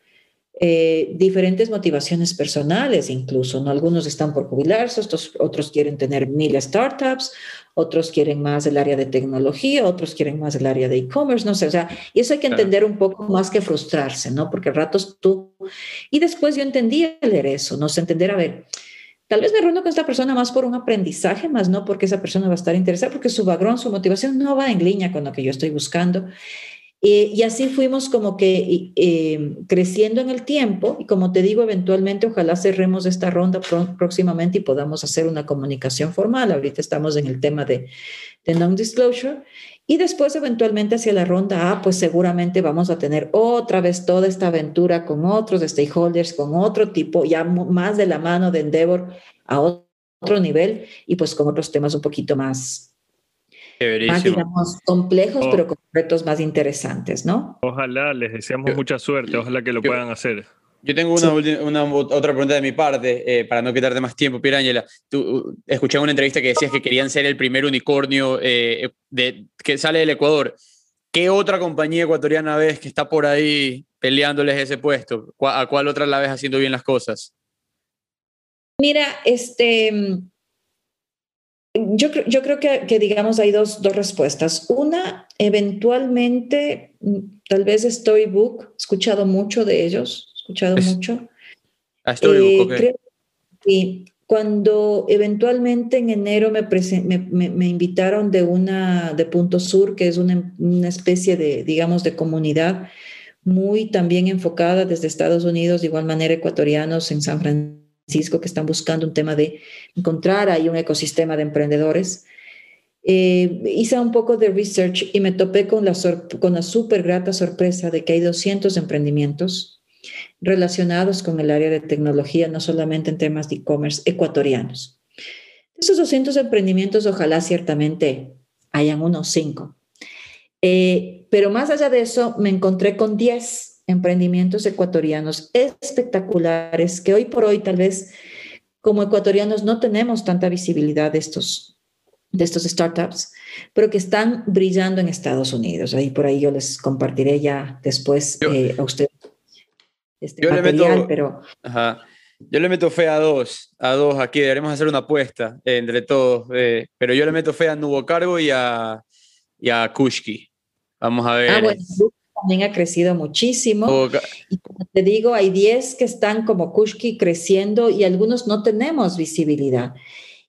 eh, diferentes motivaciones personales incluso, ¿no? Algunos están por jubilarse, otros, otros quieren tener mil startups, otros quieren más el área de tecnología, otros quieren más el área de e-commerce, no sé, o sea, y eso hay que entender un poco más que frustrarse, ¿no? Porque a ratos tú... Y después yo entendí leer eso, ¿no? sé, entender, a ver, Tal vez me reúno con esta persona más por un aprendizaje, más no porque esa persona va a estar interesada, porque su background, su motivación no va en línea con lo que yo estoy buscando. Eh, y así fuimos como que eh, creciendo en el tiempo y como te digo, eventualmente ojalá cerremos esta ronda próximamente y podamos hacer una comunicación formal. Ahorita estamos en el tema de, de non-disclosure y después eventualmente hacia la ronda A, pues seguramente vamos a tener otra vez toda esta aventura con otros stakeholders, con otro tipo, ya más de la mano de Endeavor a otro nivel y pues con otros temas un poquito más, más digamos, complejos, oh. pero con retos más interesantes, ¿no? Ojalá, les deseamos mucha suerte, ojalá que lo puedan hacer. Yo tengo una, otra pregunta de mi parte, eh, para no quitarte más tiempo, Pirangela. Tú uh, escuché en una entrevista que decías que querían ser el primer unicornio eh, de, que sale del Ecuador. ¿Qué otra compañía ecuatoriana ves que está por ahí peleándoles ese puesto? ¿A cuál otra la ves haciendo bien las cosas? Mira, este, yo, yo creo que, que, digamos, hay dos, dos respuestas. Una, eventualmente, tal vez Storybook, he escuchado mucho de ellos, escuchado mucho. Ah, Storybook, eh, y cuando eventualmente en enero me, me, me, invitaron de una de Punto Sur, que es una, una, especie de, digamos, de comunidad muy también enfocada desde Estados Unidos, de igual manera ecuatorianos en San Francisco, que están buscando un tema de encontrar ahí un ecosistema de emprendedores. Eh, hice un poco de research y me topé con la, con la súper grata sorpresa de que hay 200 emprendimientos relacionados con el área de tecnología, no solamente en temas de e-commerce ecuatorianos. Esos 200 emprendimientos, ojalá ciertamente hayan unos cinco. Eh, pero más allá de eso, me encontré con 10 emprendimientos ecuatorianos espectaculares que hoy por hoy tal vez como ecuatorianos no tenemos tanta visibilidad de estos, de estos startups, pero que están brillando en Estados Unidos. Ahí por ahí yo les compartiré ya después eh, a ustedes este yo material, le meto, pero... Yo le meto fe a dos, a dos aquí, deberemos hacer una apuesta entre todos, eh, pero yo le meto fe a Nubo Cargo y a, y a Kushki. Vamos a ver. Ah, bueno, también ha crecido muchísimo. Y como te digo, hay 10 que están como Kushki creciendo y algunos no tenemos visibilidad.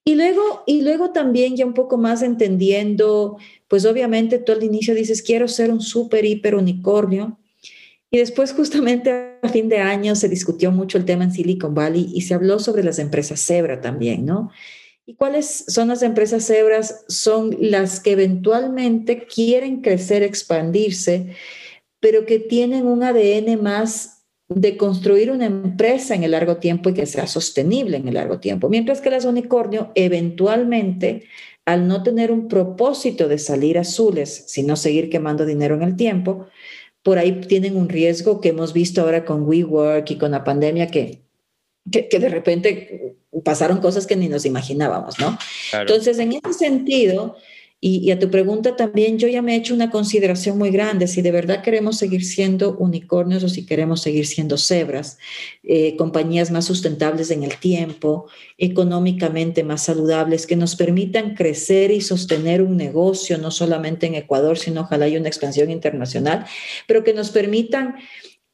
Y luego, y luego también ya un poco más entendiendo, pues obviamente tú al inicio dices, quiero ser un súper, hiper unicornio y después, justamente a fin de año, se discutió mucho el tema en Silicon Valley y se habló sobre las empresas Zebra también, ¿no? ¿Y cuáles son las empresas Zebras? Son las que eventualmente quieren crecer, expandirse, pero que tienen un ADN más de construir una empresa en el largo tiempo y que sea sostenible en el largo tiempo. Mientras que las unicornio eventualmente, al no tener un propósito de salir azules, sino seguir quemando dinero en el tiempo, por ahí tienen un riesgo que hemos visto ahora con WeWork y con la pandemia que, que, de repente pasaron cosas que ni nos imaginábamos, ¿no? Entonces, en ese sentido, y, a tu pregunta también, yo ya me he hecho una consideración muy grande, si de verdad queremos seguir siendo unicornios o si queremos seguir siendo cebras, eh, compañías más sustentables en el tiempo, económicamente más saludables, que nos permitan crecer y sostener un negocio, no solamente en Ecuador, sino ojalá haya una expansión internacional, pero que nos permitan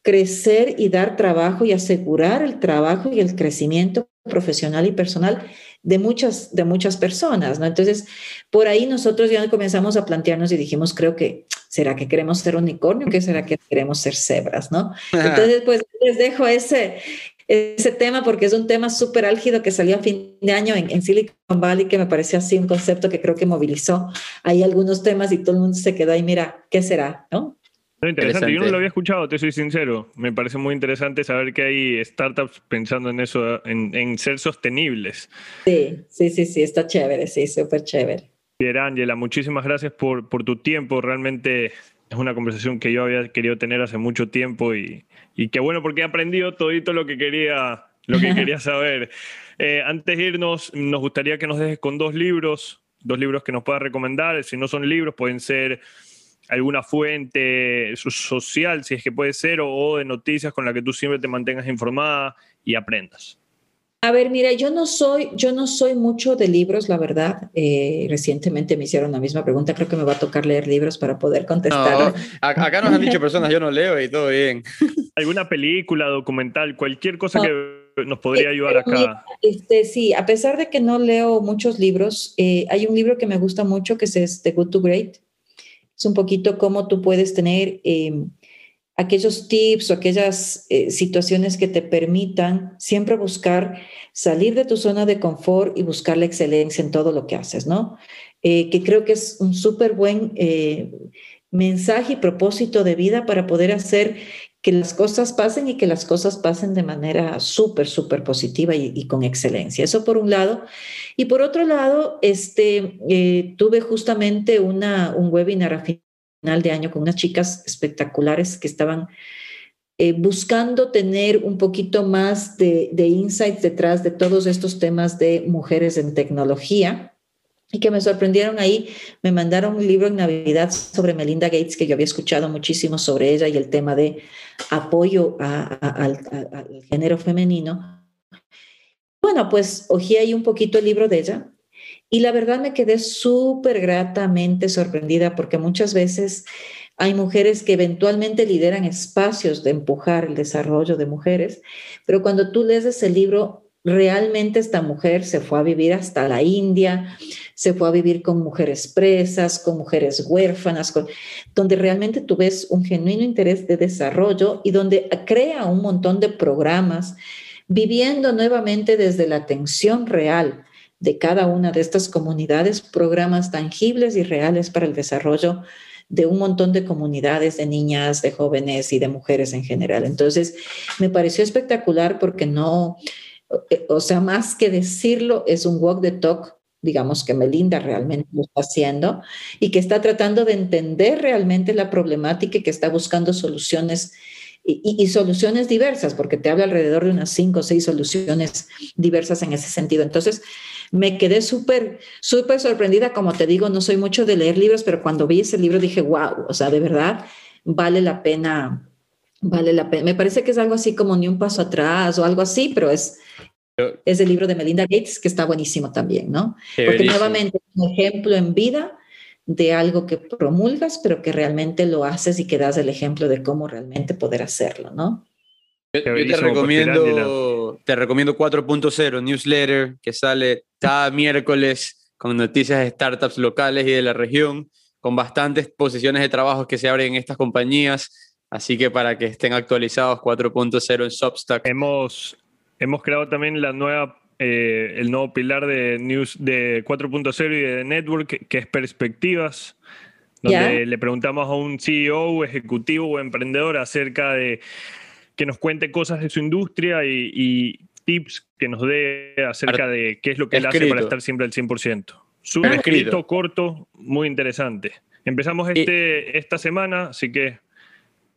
crecer y dar trabajo y asegurar el trabajo y el crecimiento profesional y personal de muchas, de muchas personas, ¿no? Entonces, por ahí nosotros ya comenzamos a plantearnos y dijimos, creo que, ¿será que queremos ser unicornio? ¿Qué será que queremos ser cebras, no? Entonces, pues les dejo ese, ese tema porque es un tema súper álgido que salió a fin de año en, en, Silicon Valley que me pareció así un concepto que creo que movilizó ahí algunos temas y todo el mundo se quedó ahí, mira, ¿qué será? ¿no? Interesante. Yo no lo había escuchado, te soy sincero. Me parece muy interesante saber que hay startups pensando en eso, en, ser sostenibles. Sí, sí, sí, sí, está chévere, sí, súper chévere. Bien, Ángela, muchísimas gracias por, por tu tiempo. Realmente es una conversación que yo había querido tener hace mucho tiempo y, y qué bueno porque he aprendido todito lo que quería, lo que quería saber. Eh, antes de irnos, nos gustaría que nos dejes con dos libros dos libros que nos puedas recomendar. Si no son libros, pueden ser alguna fuente so- social, si es que puede ser, o, o de noticias con la que tú siempre te mantengas informada y aprendas. A ver, mira, yo no soy, yo no soy mucho de libros, la verdad. Eh, recientemente me hicieron la misma pregunta. Creo que me va a tocar leer libros para poder No, contestar. a- acá nos han dicho personas, yo no leo y todo bien. ¿Alguna película, documental, cualquier cosa que nos podría ayudar acá? Este, sí, a pesar de que no leo muchos libros, eh, hay un libro que me gusta mucho que es The Good to Great. Un poquito cómo tú puedes tener eh, aquellos tips o aquellas eh, situaciones que te permitan siempre buscar salir de tu zona de confort y buscar la excelencia en todo lo que haces, ¿no? Eh, que creo que es un súper buen eh, mensaje y propósito de vida para poder hacer que las cosas pasen y que las cosas pasen de manera súper, súper positiva y, con excelencia. Eso por un lado. Y por otro lado, este, eh, tuve justamente una, un webinar a final de año con unas chicas espectaculares que estaban eh, buscando tener un poquito más de, de insights detrás de todos estos temas de mujeres en tecnología y que me sorprendieron ahí. Me mandaron un libro en Navidad sobre Melinda Gates, que yo había escuchado muchísimo sobre ella y el tema de apoyo al género femenino. Bueno, pues ojí ahí un poquito el libro de ella y la verdad me quedé súper gratamente sorprendida porque muchas veces hay mujeres que eventualmente lideran espacios de empujar el desarrollo de mujeres, pero cuando tú lees ese libro, realmente esta mujer se fue a vivir hasta la India, se fue a vivir con mujeres presas, con mujeres huérfanas, donde realmente tú ves un genuino interés de desarrollo y donde crea un montón de programas, viviendo nuevamente desde la atención real de cada una de estas comunidades, programas tangibles y reales para el desarrollo de un montón de comunidades, de niñas, de jóvenes y de mujeres en general. Entonces, me pareció espectacular porque no, o sea, más que decirlo, es un walk the talk digamos que Melinda realmente lo está haciendo y que está tratando de entender realmente la problemática y que está buscando soluciones y, soluciones diversas, porque te habla alrededor de unas cinco o seis soluciones diversas en ese sentido. Entonces, me quedé súper, súper sorprendida. Como te digo, no soy mucho de leer libros, pero cuando vi ese libro dije, wow, o sea, de verdad vale la pena, vale la pena. Me parece que es algo así como ni un paso atrás o algo así, pero es, es el libro de Melinda Gates, que está buenísimo también, ¿no? Porque nuevamente es un ejemplo en vida de algo que promulgas, pero que realmente lo haces y que das el ejemplo de cómo realmente poder hacerlo, ¿no? Yo, yo te recomiendo, te recomiendo 4.0, newsletter, que sale cada miércoles con noticias de startups locales y de la región, con bastantes posiciones de trabajo que se abren en estas compañías. Así que para que estén actualizados, 4.0 en Substack. Hemos, hemos creado también la nueva, eh, el nuevo pilar de News de 4.0 y de Network, que es Perspectivas, donde yeah. le preguntamos a un CEO, ejecutivo o emprendedor acerca de que nos cuente cosas de su industria y, y tips que nos dé acerca de qué es lo que escrito. él hace para estar siempre al 100%. Súper escrito, corto, muy interesante. Empezamos este, y, esta semana, así que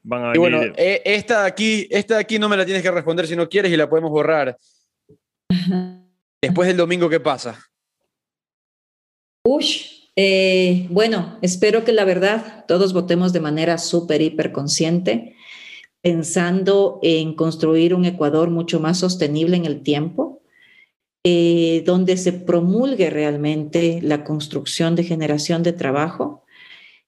van a y bueno, eh, esta de aquí, esta de aquí no me la tienes que responder si no quieres y la podemos borrar. Después del domingo, ¿qué pasa? Ush, eh, bueno, espero que la verdad todos votemos de manera súper, hiper consciente, pensando en construir un Ecuador mucho más sostenible en el tiempo, eh, donde se promulgue realmente la construcción de generación de trabajo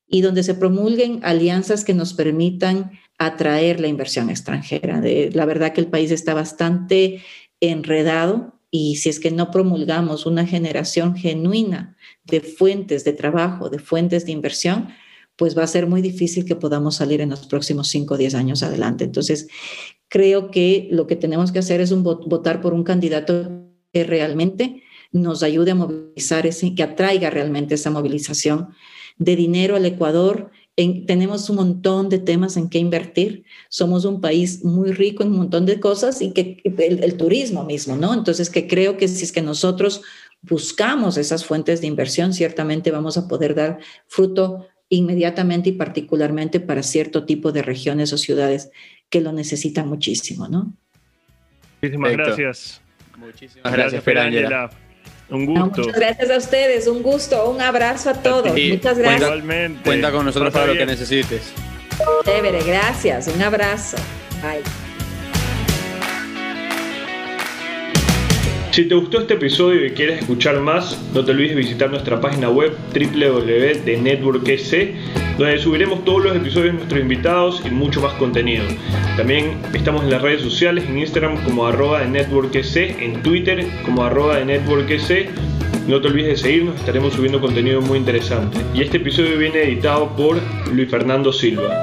y donde se promulguen alianzas que nos permitan atraer la inversión extranjera. La verdad que el país está bastante enredado y si es que no promulgamos una generación genuina de fuentes de trabajo, de fuentes de inversión, pues va a ser muy difícil que podamos salir en los próximos 5 o 10 años adelante. Entonces, creo que lo que tenemos que hacer es votar por un candidato que realmente nos ayude a movilizar, ese, que atraiga realmente esa movilización de dinero al Ecuador. En, tenemos un montón de temas en que invertir. Somos un país muy rico en un montón de cosas y que el, el turismo mismo, ¿no? Entonces, que creo que si es que nosotros buscamos esas fuentes de inversión, ciertamente vamos a poder dar fruto inmediatamente y particularmente para cierto tipo de regiones o ciudades que lo necesitan muchísimo, ¿no? Muchísimas Perfecto. gracias. Muchísimas gracias, gracias Un No, gusto. muchas gracias a ustedes, un gusto, un abrazo a todos. Muchas gracias. Igualmente. Cuenta con nosotros Pasa para lo que necesites. Chévere, gracias, un abrazo. Bye. Si te gustó este episodio y quieres escuchar más, no te olvides visitar nuestra página web www.networkec, donde subiremos todos los episodios de nuestros invitados y mucho más contenido. También estamos en las redes sociales, en Instagram como arroba de networkec, en Twitter como arroba de networkec. No te olvides de seguirnos, estaremos subiendo contenido muy interesante. Y este episodio viene editado por Luis Fernando Silva.